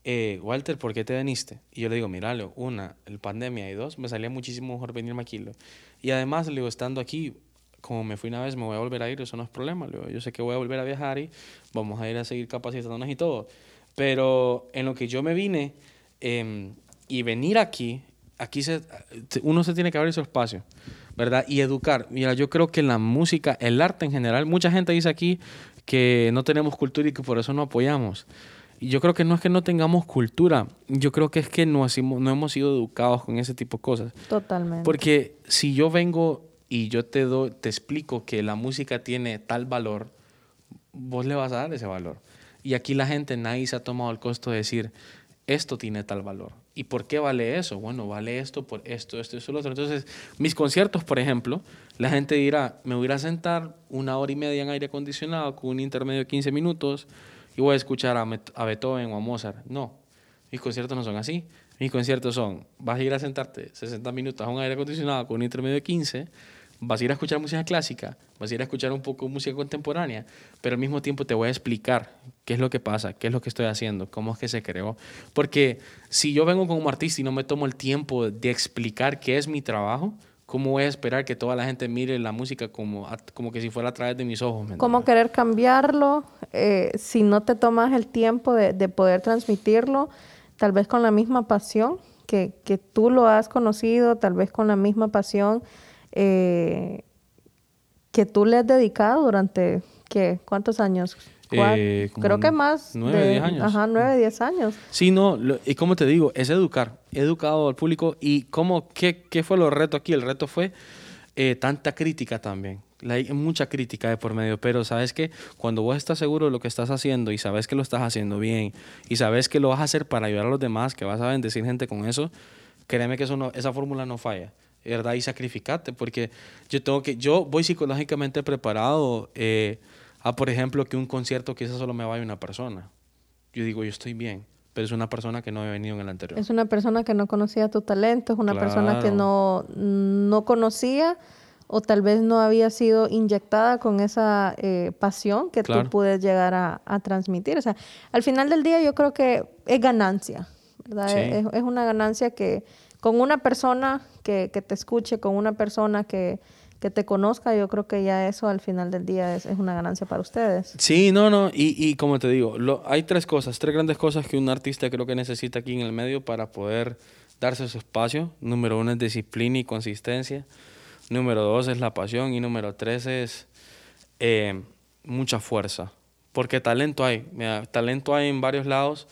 eh, Walter, ¿por qué te veniste? Y yo le digo, míralo, una, el pandemia, y dos, me salía muchísimo mejor venirme aquí. Y además, le digo, estando aquí, como me fui una vez, me voy a volver a ir, eso no es problema. Le digo, yo sé que voy a volver a viajar y vamos a ir a seguir capacitándonos y todo. Pero en lo que yo me vine em, y venir aquí, aquí se, uno se tiene que abrir su espacio. ¿Verdad? Y educar. Mira, yo creo que la música, el arte en general, mucha gente dice aquí que no tenemos cultura y que por eso no apoyamos. Y yo creo que no es que no tengamos cultura, yo creo que es que no, no hemos sido educados con ese tipo de cosas. Totalmente. Porque si yo vengo y yo te, doy, te explico que la música tiene tal valor, vos le vas a dar ese valor. Y aquí la gente, nadie se ha tomado el costo de decir, esto tiene tal valor. ¿Y por qué vale eso? Bueno, vale esto por esto, esto, esto, lo otro. Entonces, mis conciertos, por ejemplo, la gente dirá, me voy a sentar una hora y media en aire acondicionado con un intermedio de 15 minutos y voy a escuchar a, a Beethoven o a Mozart. No, mis conciertos no son así. Mis conciertos son, vas a ir a sentarte 60 minutos a un aire acondicionado con un intermedio de 15 vas a ir a escuchar música clásica, vas a ir a escuchar un poco música contemporánea, pero al mismo tiempo te voy a explicar qué es lo que pasa, qué es lo que estoy haciendo, cómo es que se creó. Porque si yo vengo como artista y no me tomo el tiempo de explicar qué es mi trabajo, ¿cómo voy a esperar que toda la gente mire la música como, como que si fuera a través de mis ojos? ¿Cómo querer cambiarlo eh, si no te tomas el tiempo de, de, poder transmitirlo, tal vez con la misma pasión que, que tú lo has conocido, tal vez con la misma pasión? Eh, que tú le has dedicado durante, ¿qué? ¿Cuántos años? Eh, Creo que más. nueve, de- diez años. Ajá, nueve, diez años. Sí, no, lo- y como te digo, es educar, he educado al público y cómo, qué, qué fue lo reto aquí, el reto fue eh, tanta crítica también, La- hay mucha crítica de por medio, pero sabes que cuando vos estás seguro de lo que estás haciendo y sabes que lo estás haciendo bien y sabes que lo vas a hacer para ayudar a los demás, que vas a bendecir gente con eso, créeme que eso no, esa fórmula no falla. ¿Verdad? Y sacrificate, porque yo tengo que, yo voy psicológicamente preparado eh, a, por ejemplo, que un concierto quizás solo me vaya una persona. Yo digo, yo estoy bien, pero es una persona que no había venido en el anterior. Es una persona que no conocía tu talento, es una persona que Claro. no, no conocía o tal vez no había sido inyectada con esa eh, pasión que Claro. tú puedes llegar a, a transmitir. O sea, al final del día yo creo que es ganancia, ¿verdad? Sí. Es, es una ganancia que con una persona que, que te escuche, con una persona que, que te conozca, yo creo que ya eso al final del día es, es una ganancia para ustedes. Sí, no, no, y, y como te digo, lo- hay tres cosas, tres grandes cosas que un artista creo que necesita aquí en el medio para poder darse su espacio. Número uno es disciplina y consistencia. Número dos es la pasión y número tres es eh, mucha fuerza. Porque talento hay, talento hay en varios lados,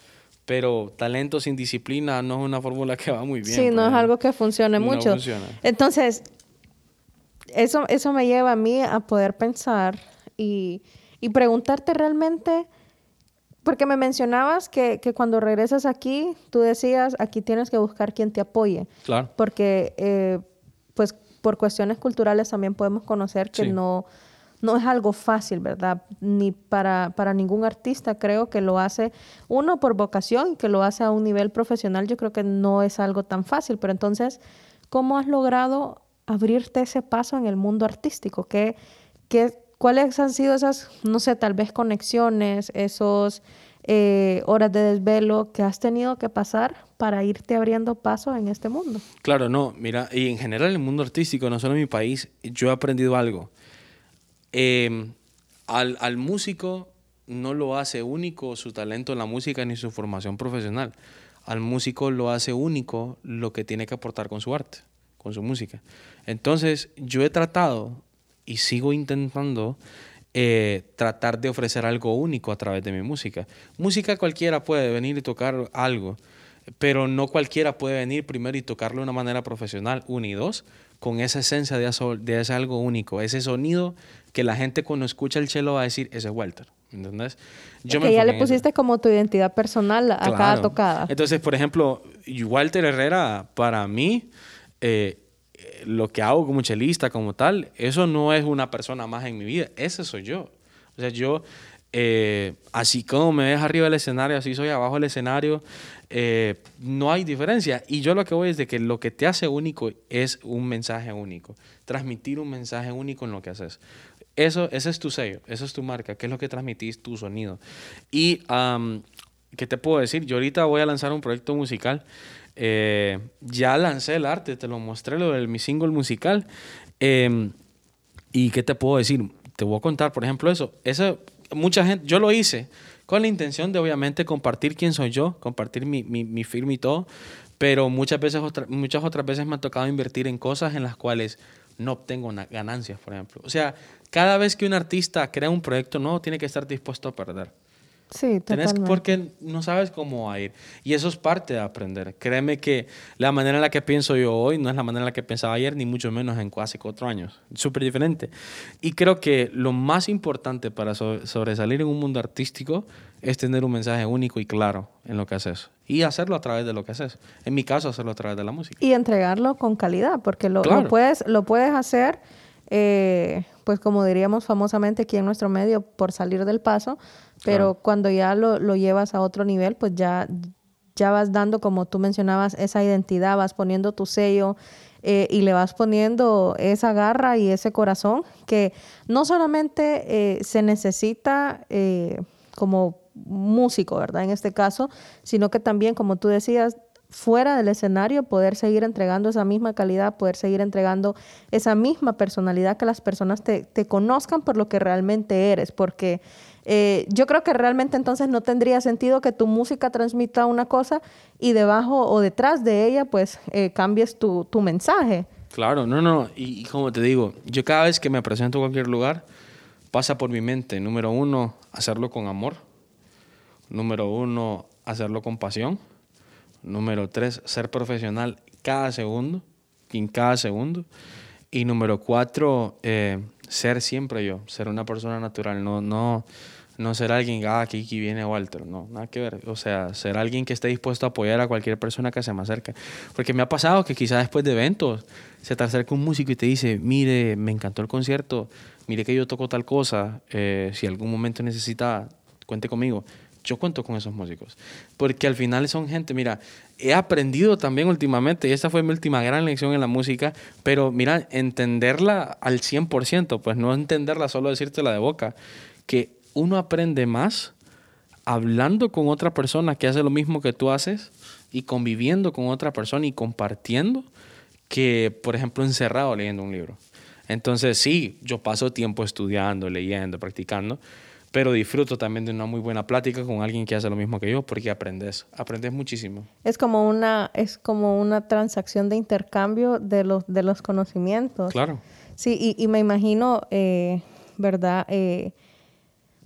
pero talento sin disciplina no es una fórmula que va muy bien. Sí, no es ejemplo. algo que funcione No mucho. funciona. Entonces, eso, eso me lleva a mí a poder pensar y, y preguntarte realmente, porque me mencionabas que, que cuando regresas aquí, tú decías, aquí tienes que buscar quien te apoye, Claro. porque eh, pues por cuestiones culturales también podemos conocer que Sí. no, no es algo fácil, ¿verdad? Ni para, para ningún artista creo que lo hace, uno por vocación, que lo hace a un nivel profesional, yo creo que no es algo tan fácil, pero entonces, ¿cómo has logrado abrirte ese paso en el mundo artístico? ¿Qué, qué, ¿Cuáles han sido esas, no sé, tal vez conexiones, esos eh, horas de desvelo que has tenido que pasar para irte abriendo paso en este mundo? Claro, no, mira, y en general en el mundo artístico, no solo en mi país, yo he aprendido algo. Eh, al, músico no lo hace único su talento en la música ni su formación profesional. Al músico lo hace único lo que tiene que aportar con su arte, con su música. Entonces, yo he tratado y sigo intentando eh, tratar de ofrecer algo único a través de mi música. Música cualquiera puede venir y tocar algo, pero no cualquiera puede venir primero y tocarlo de una manera profesional, uno y dos, con esa esencia de, de ese algo único, ese sonido que la gente cuando escucha el chelo va a decir, ese es Walter, ¿entendés? que me ya enfoqué le en eso. pusiste como tu identidad personal a cada Claro. tocada. Entonces, por ejemplo, Walter Herrera, para mí, eh, lo que hago como chelista, como tal, eso no es una persona más en mi vida, ese soy yo. O sea, yo, eh, así como me ves arriba del escenario, así soy abajo del escenario, eh, no hay diferencia. Y yo lo que voy es de que lo que te hace único es un mensaje único, transmitir un mensaje único en lo que haces. Eso, ese es tu sello, esa es tu marca, que es lo que transmitís, tu sonido. Y, ¿qué te puedo decir? Yo ahorita voy a lanzar un proyecto musical. Eh, ya lancé el arte, te lo mostré, lo de mi single musical. Em, ¿Y qué te puedo decir? Te voy a contar, por ejemplo, eso. Mucha gente, yo lo hice con la intención de obviamente compartir quién soy yo, compartir mi, mi, firma y todo, pero muchas veces, muchas otras veces me ha tocado invertir en cosas en las cuales no obtengo na- ganancias, por ejemplo. O sea, cada vez que un artista crea un proyecto nuevo, tiene que estar dispuesto a perder. Sí, Tenés, totalmente. porque no sabes cómo va a ir. Y eso es parte de aprender. Créeme que la manera en la que pienso yo hoy no es la manera en la que pensaba ayer, ni mucho menos en hace cuatro años. Súper diferente. Y creo que lo más importante para so- sobresalir en un mundo artístico es tener un mensaje único y claro en lo que haces. Y hacerlo a través de lo que haces. En mi caso, hacerlo a través de la música. Y entregarlo con calidad, porque lo, lo Claro. puedes, lo puedes hacer, eh, pues como diríamos famosamente aquí en nuestro medio, por salir del paso, pero Claro. cuando ya lo, lo llevas a otro nivel, pues ya, ya vas dando, como tú mencionabas, esa identidad, vas poniendo tu sello eh, y le vas poniendo esa garra y ese corazón que no solamente eh, se necesita como músico, ¿verdad? En este caso, sino que también, como tú decías, fuera del escenario, poder seguir entregando esa misma calidad, poder seguir entregando esa misma personalidad, que las personas te, conozcan por lo que realmente eres, porque eh, yo creo que realmente entonces no tendría sentido que tu música transmita una cosa y debajo o detrás de ella pues eh, cambies tu, tu mensaje. Claro, no, no. Y, y como te digo, yo cada vez que me presento a cualquier lugar, pasa por mi mente, número uno, hacerlo con amor. Número uno, hacerlo con pasión. Número tres, ser profesional cada segundo, en cada segundo. Y número cuatro, eh, ser siempre yo, ser una persona natural, no, no, no ser alguien, ah, aquí, aquí viene Walter, no, nada que ver. O sea, ser alguien que esté dispuesto a apoyar a cualquier persona que se me acerque. Porque me ha pasado que quizás después de eventos se te acerca un músico y te dice, mire, me encantó el concierto, mire que yo toco tal cosa, eh, si algún momento necesita, cuente conmigo. Yo cuento con esos músicos, porque al final son gente, mira, he aprendido también últimamente, y esta fue mi última gran lección en la música, pero mira, entenderla al 100%, pues no entenderla solo decírtela de boca, que uno aprende más hablando con otra persona que hace lo mismo que tú haces y conviviendo con otra persona y compartiendo que, por ejemplo, encerrado leyendo un libro. Entonces, sí, yo paso tiempo estudiando, leyendo, practicando, pero disfruto también de una muy buena plática con alguien que hace lo mismo que yo, porque aprendes, aprendes muchísimo. Es como una, es como una transacción de intercambio de los, de los conocimientos. Claro. Sí, y, y me imagino, eh, ¿verdad? Eh,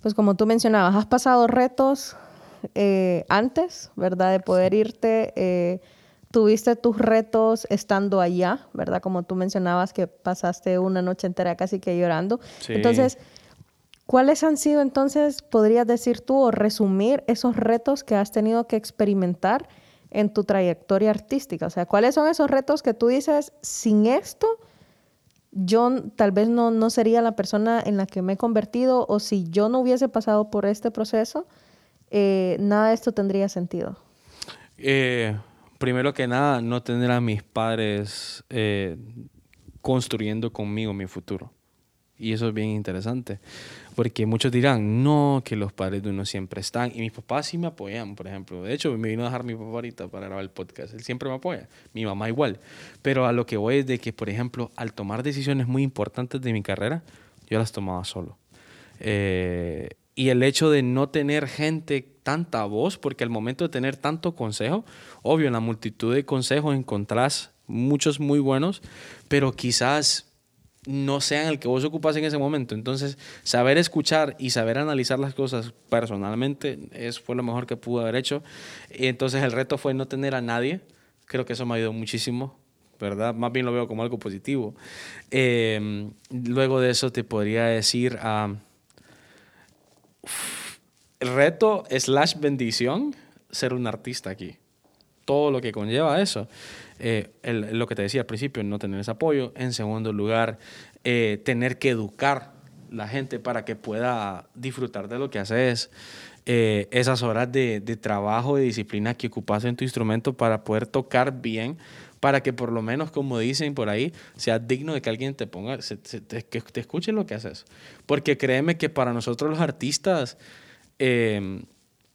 pues como tú mencionabas, has pasado retos eh, antes, ¿verdad? De poder irte, eh, tuviste tus retos estando allá, ¿verdad? Como tú mencionabas que pasaste una noche entera casi que llorando. Sí. Entonces, ¿cuáles han sido entonces, podrías decir tú, o resumir esos retos que has tenido que experimentar en tu trayectoria artística? O sea, ¿cuáles son esos retos que tú dices, sin esto, yo tal vez no, no sería la persona en la que me he convertido, o si yo no hubiese pasado por este proceso, eh, nada de esto tendría sentido? Eh, primero que nada, no tener a mis padres eh, construyendo conmigo mi futuro. Y eso es bien interesante, porque muchos dirán, no, que los padres de uno siempre están. Y mis papás sí me apoyan, por ejemplo. De hecho, me vino a dejar mi papá ahorita para grabar el podcast. Él siempre me apoya, mi mamá igual. Pero a lo que voy es de que, por ejemplo, al tomar decisiones muy importantes de mi carrera, yo las tomaba solo. Eh, y el hecho de no tener gente tanta voz, porque al momento de tener tanto consejo, obvio, en la multitud de consejos encontrás muchos muy buenos, pero quizás no sean el que vos ocupas en ese momento. Entonces, saber escuchar y saber analizar las cosas personalmente es, fue lo mejor que pude haber hecho. Y entonces, el reto fue no tener a nadie. Creo que eso me ayudó muchísimo, ¿verdad? Más bien lo veo como algo positivo. Eh, luego de eso, te podría decir, el reto slash bendición, ser un artista aquí. Todo lo que conlleva eso. Eh, lo que te decía al principio, no tener ese apoyo. En segundo lugar, eh, tener que educar la gente para que pueda disfrutar de lo que haces. Eh, esas horas de, de, trabajo, de disciplina que ocupas en tu instrumento para poder tocar bien, para que por lo menos, como dicen por ahí, sea digno de que alguien te ponga, te, que te escuche lo que haces. Porque créeme que para nosotros los artistas,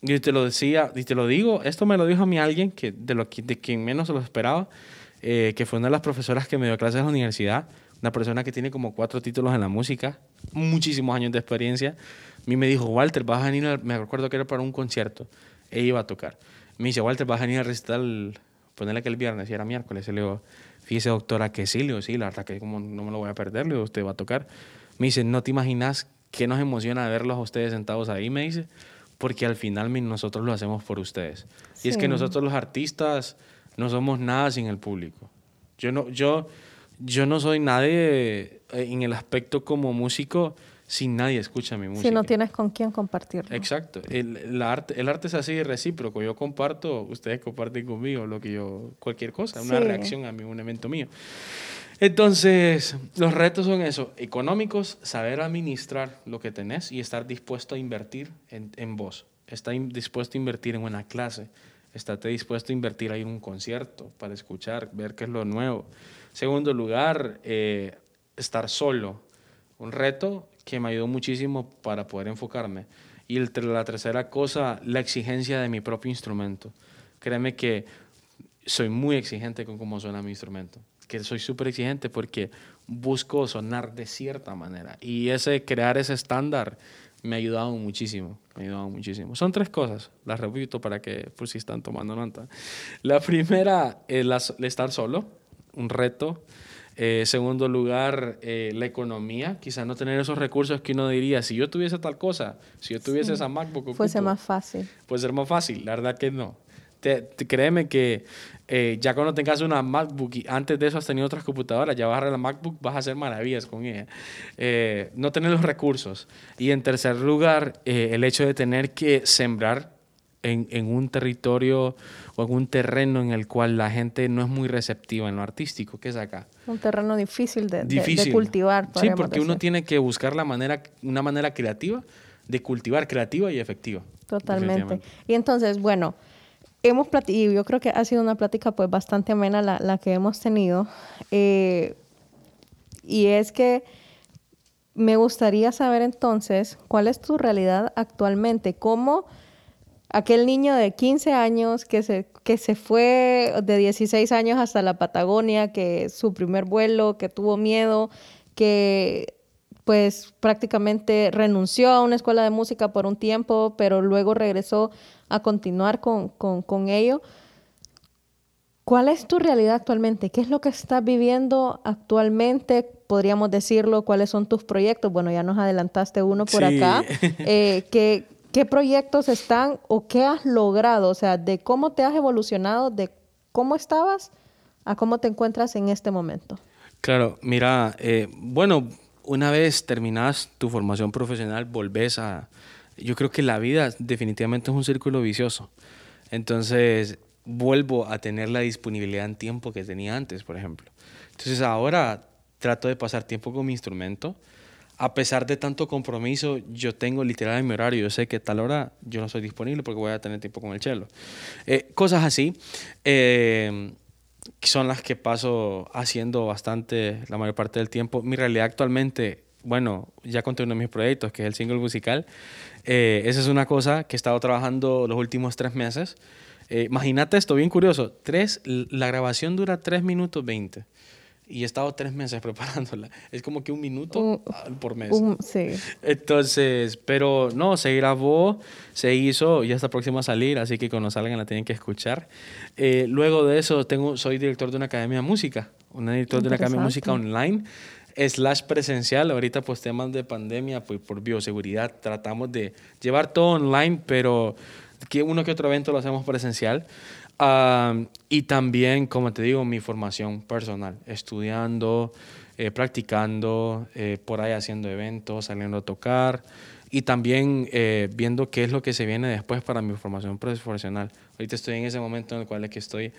y te lo decía, y te lo digo, esto me lo dijo a mí alguien que de, lo, de quien menos se lo esperaba, eh, que fue una de las profesoras que me dio clases en la universidad, una persona que tiene como cuatro títulos en la música, muchísimos años de experiencia. A mí me dijo, Walter, vas a venir, a, me recuerdo que era para un concierto, ella iba a tocar. Me dice, Walter, vas a venir a recitar, ponerle que el viernes, y era miércoles. Y le digo, fíjese, doctora, que sí, le digo, sí, la verdad que como no me lo voy a perder, le digo, usted va a tocar. Me dice, no te imaginas qué nos emociona verlos a ustedes sentados ahí, me dice porque al final nosotros lo hacemos por ustedes. Sí. Y es que nosotros los artistas no somos nada sin el público. Yo no, yo, yo no soy nadie en el aspecto como músico si nadie escucha mi música. Si no tienes con quién compartirlo. Exacto. El, el, arte, el arte es así recíproco. Yo comparto, ustedes comparten conmigo lo que yo, cualquier cosa, una sí. reacción a mí, un evento mío. Entonces, los retos son eso, económicos, saber administrar lo que tenés y estar dispuesto a invertir en, en vos. Estar dispuesto a invertir en una clase, estar dispuesto a invertir ahí en un concierto para escuchar, ver qué es lo nuevo. Segundo lugar, eh, estar solo. Un reto que me ayudó muchísimo para poder enfocarme. Y la tercera cosa, la exigencia de mi propio instrumento. Créeme que soy muy exigente con cómo suena mi instrumento que soy súper exigente porque busco sonar de cierta manera. Y ese crear ese estándar me ha ayudado muchísimo. Me ha ayudado muchísimo. Son tres cosas, las repito para que por si están tomando nota. La primera es la, estar solo, un reto. Eh, segundo lugar, eh, la economía. Quizás no tener esos recursos que uno diría, si yo tuviese tal cosa, si yo tuviese esa MacBook. Fuese más fácil. Puede ser más fácil. La verdad que no. Te, créeme que eh, ya cuando tengas una MacBook y antes de eso has tenido otras computadoras, ya vas a agarrar la MacBook, vas a hacer maravillas con ella. no tener los recursos. Y en tercer lugar, el hecho de tener que sembrar en, en, un territorio o en un terreno en el cual la gente no es muy receptiva en lo artístico, que es acá. Un terreno difícil de, de, cultivar. Sí, porque uno tiene que buscar la manera, una manera creativa de cultivar, creativa y efectiva. Totalmente. Y entonces, bueno, hemos y yo creo que ha sido una plática pues bastante amena la, la que hemos tenido. Eh, y es que me gustaría saber entonces cuál es tu realidad actualmente, cómo aquel niño de 15 años que se, que se fue de 16 años hasta la Patagonia, que su primer vuelo, que tuvo miedo, que pues prácticamente renunció a una escuela de música por un tiempo, pero luego regresó a continuar con, con ello. ¿Cuál es tu realidad actualmente? ¿Qué es lo que estás viviendo actualmente? Podríamos decirlo, ¿cuáles son tus proyectos? Bueno, ya nos adelantaste uno por acá. Eh, ¿qué, ¿Qué proyectos están o qué has logrado? O sea, de cómo te has evolucionado, de cómo estabas a cómo te encuentras en este momento. Claro, mira, eh, bueno, una vez terminas tu formación profesional, volvés a... Yo creo que la vida definitivamente es un círculo vicioso. Entonces, vuelvo a tener la disponibilidad en tiempo que tenía antes, por ejemplo. Entonces, ahora trato de pasar tiempo con mi instrumento a pesar de tanto compromiso, yo tengo literal en mi horario, yo sé que a tal hora yo no soy disponible porque voy a tener tiempo con el chelo. Eh, cosas así eh, son las que paso haciendo bastante la mayor parte del tiempo. Mi realidad actualmente, bueno, ya conté uno de mis proyectos, que es el single musical. Eh, esa es una cosa que he estado trabajando los últimos tres meses. imagínate esto, bien curioso. Tres, la grabación dura tres minutos 20 y he estado tres meses preparándola. Es como que un minuto por mes. sí. Entonces, pero no, se grabó, se hizo, ya está próxima a salir, así que cuando salgan la tienen que escuchar. Eh, luego de eso, tengo, soy director de una academia de música, un director de una academia de música online slash presencial. Ahorita, pues temas de pandemia, pues por bioseguridad, tratamos de llevar todo online, pero que uno que otro evento lo hacemos presencial y también, como te digo, mi formación personal, estudiando, eh, practicando, eh, por ahí haciendo eventos, saliendo a tocar y también eh, viendo qué es lo que se viene después para mi formación profesional. Ahorita estoy en ese momento en el cual es que estoy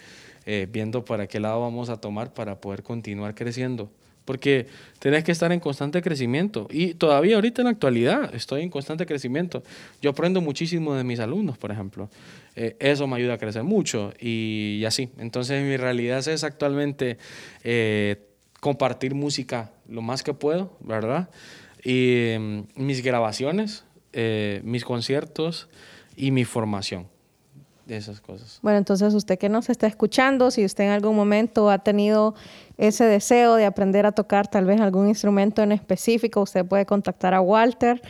viendo para qué lado vamos a tomar para poder continuar creciendo porque tenés que estar en constante crecimiento. Y todavía ahorita en la actualidad estoy en constante crecimiento. Yo aprendo muchísimo de mis alumnos, por ejemplo. Eh, eso me ayuda a crecer mucho y, así. Entonces mi realidad es actualmente eh, compartir música lo más que puedo, ¿verdad? Y mm, mis grabaciones, eh, mis conciertos y mi formación esas cosas. Bueno, entonces usted que nos está escuchando, si usted en algún momento ha tenido ese deseo de aprender a tocar tal vez algún instrumento en específico, usted puede contactar a Walter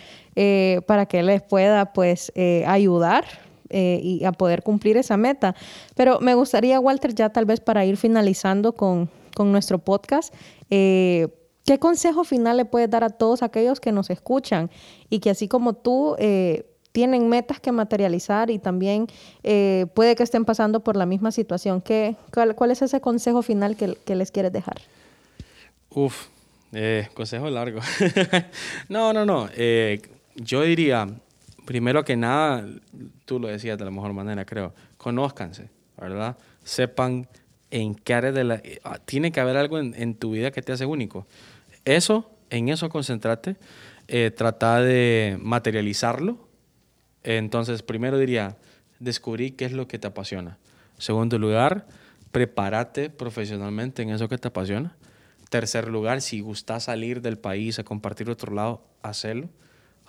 para que les pueda pues ayudar eh, y a poder cumplir esa meta. Pero me gustaría, Walter, ya tal vez para ir finalizando con, nuestro podcast, eh, ¿qué consejo final le puedes dar a todos aquellos que nos escuchan y que así como tú eh, tienen metas que materializar y también puede que estén pasando por la misma situación? ¿Qué, cuál, es ese consejo final que, que les quieres dejar? Uf, consejo largo. no, no, no. yo diría, primero que nada, tú lo decías de la mejor manera, creo, conózcanse, ¿verdad? Sepan en qué área de la... Ah, tiene que haber algo en, tu vida que te hace único. Eso, en eso concentrate, eh, trata de materializarlo. Entonces, primero diría, descubrí qué es lo que te apasiona. Segundo lugar, prepárate profesionalmente en eso que te apasiona. Tercer lugar, si gustas salir del país a compartir otro lado, hacelo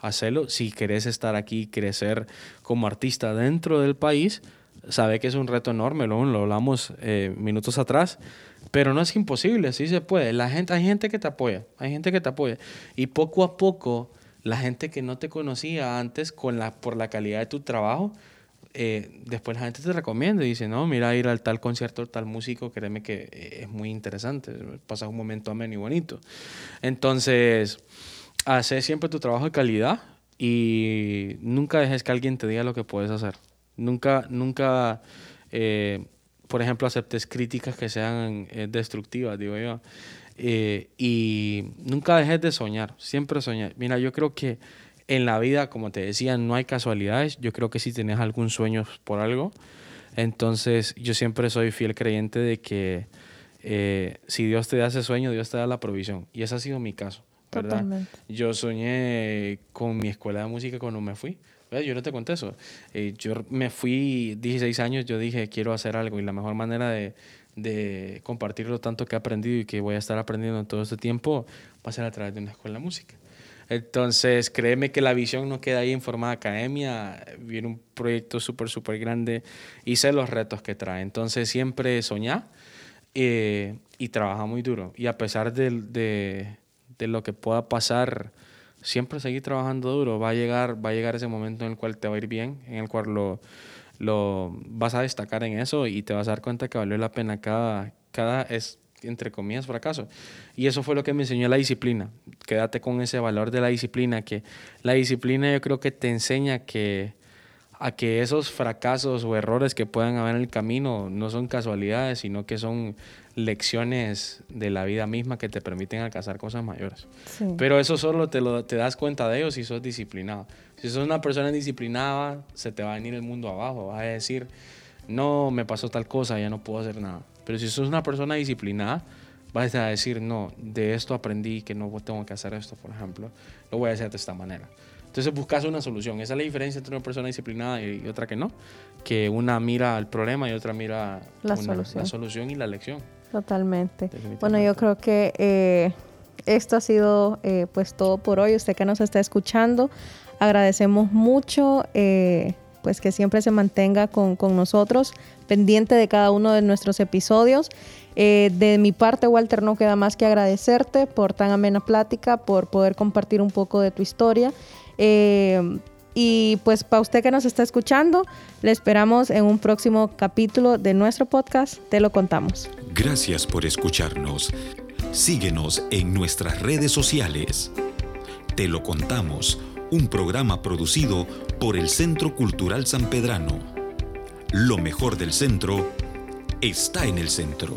hacerlo. Si querés estar aquí y crecer como artista dentro del país, sabe que es un reto enorme, lo, lo hablamos eh, minutos atrás, pero no es imposible, sí se puede. La gente, hay gente que te apoya, hay gente que te apoya. Y poco a poco, la gente que no te conocía antes con la, por la calidad de tu trabajo, eh, después la gente te recomienda y dice, no, mira, ir al tal concierto, tal músico, créeme que eh, es muy interesante, pasas un momento ameno y bonito. Entonces, hace siempre tu trabajo de calidad y nunca dejes que alguien te diga lo que puedes hacer. Nunca, nunca, eh, por ejemplo, aceptes críticas que sean destructivas, digo yo. Y nunca dejes de soñar, siempre soñar. Mira, yo creo que en la vida, como te decía, no hay casualidades. Yo creo que si tienes algún sueño por algo, entonces yo siempre soy fiel creyente de que eh, si Dios te da ese sueño, Dios te da la provisión. Y ese ha sido mi caso, ¿verdad? Yo soñé con mi escuela de música cuando me fui. Yo no te conté eso. Eh, yo me fui 16 años, yo dije, quiero hacer algo y la mejor manera de, de compartir lo tanto que he aprendido y que voy a estar aprendiendo en todo este tiempo va a ser a través de una escuela de música. Entonces, créeme que la visión no queda ahí en forma de academia, viene un proyecto súper, súper grande y sé los retos que trae. Entonces, siempre soñar eh, y trabajar muy duro. Y a pesar de, de, de, lo que pueda pasar, siempre seguir trabajando duro. Va a, llegar, va a llegar ese momento en el cual te va a ir bien, en el cual lo, lo vas a destacar en eso y te vas a dar cuenta que valió la pena cada, cada es, entre comillas, fracaso. Y eso fue lo que me enseñó la disciplina. Quédate con ese valor de la disciplina, que la disciplina yo creo que te enseña que a que esos fracasos o errores que puedan haber en el camino no son casualidades, sino que son lecciones de la vida misma que te permiten alcanzar cosas mayores. Pero eso solo te, lo, te das cuenta de ellos si sos disciplinado. Si sos una persona disciplinada, se te va a venir el mundo abajo. Vas a decir, no, me pasó tal cosa, ya no puedo hacer nada. Pero si sos una persona disciplinada, vas a decir, no, de esto aprendí que no tengo que hacer esto, por ejemplo, lo voy a hacer de esta manera. Entonces buscas una solución. Esa es la diferencia entre una persona disciplinada y, otra que no. Que una mira el problema y otra mira la, solución. la solución y la lección. Totalmente. Bueno, yo creo que eh, esto ha sido eh, pues todo por hoy. Usted que nos está escuchando, agradecemos mucho. Eh, pues que siempre se mantenga con, nosotros, pendiente de cada uno de nuestros episodios. Eh, de mi parte, Walter, no queda más que agradecerte por tan amena plática, por poder compartir un poco de tu historia. Eh, y pues para usted que nos está escuchando, le esperamos en un próximo capítulo de nuestro podcast, Te lo contamos. Gracias por escucharnos. Síguenos en nuestras redes sociales. Te lo contamos un programa producido por el Centro Cultural San Pedrano. Lo mejor del centro está en el centro.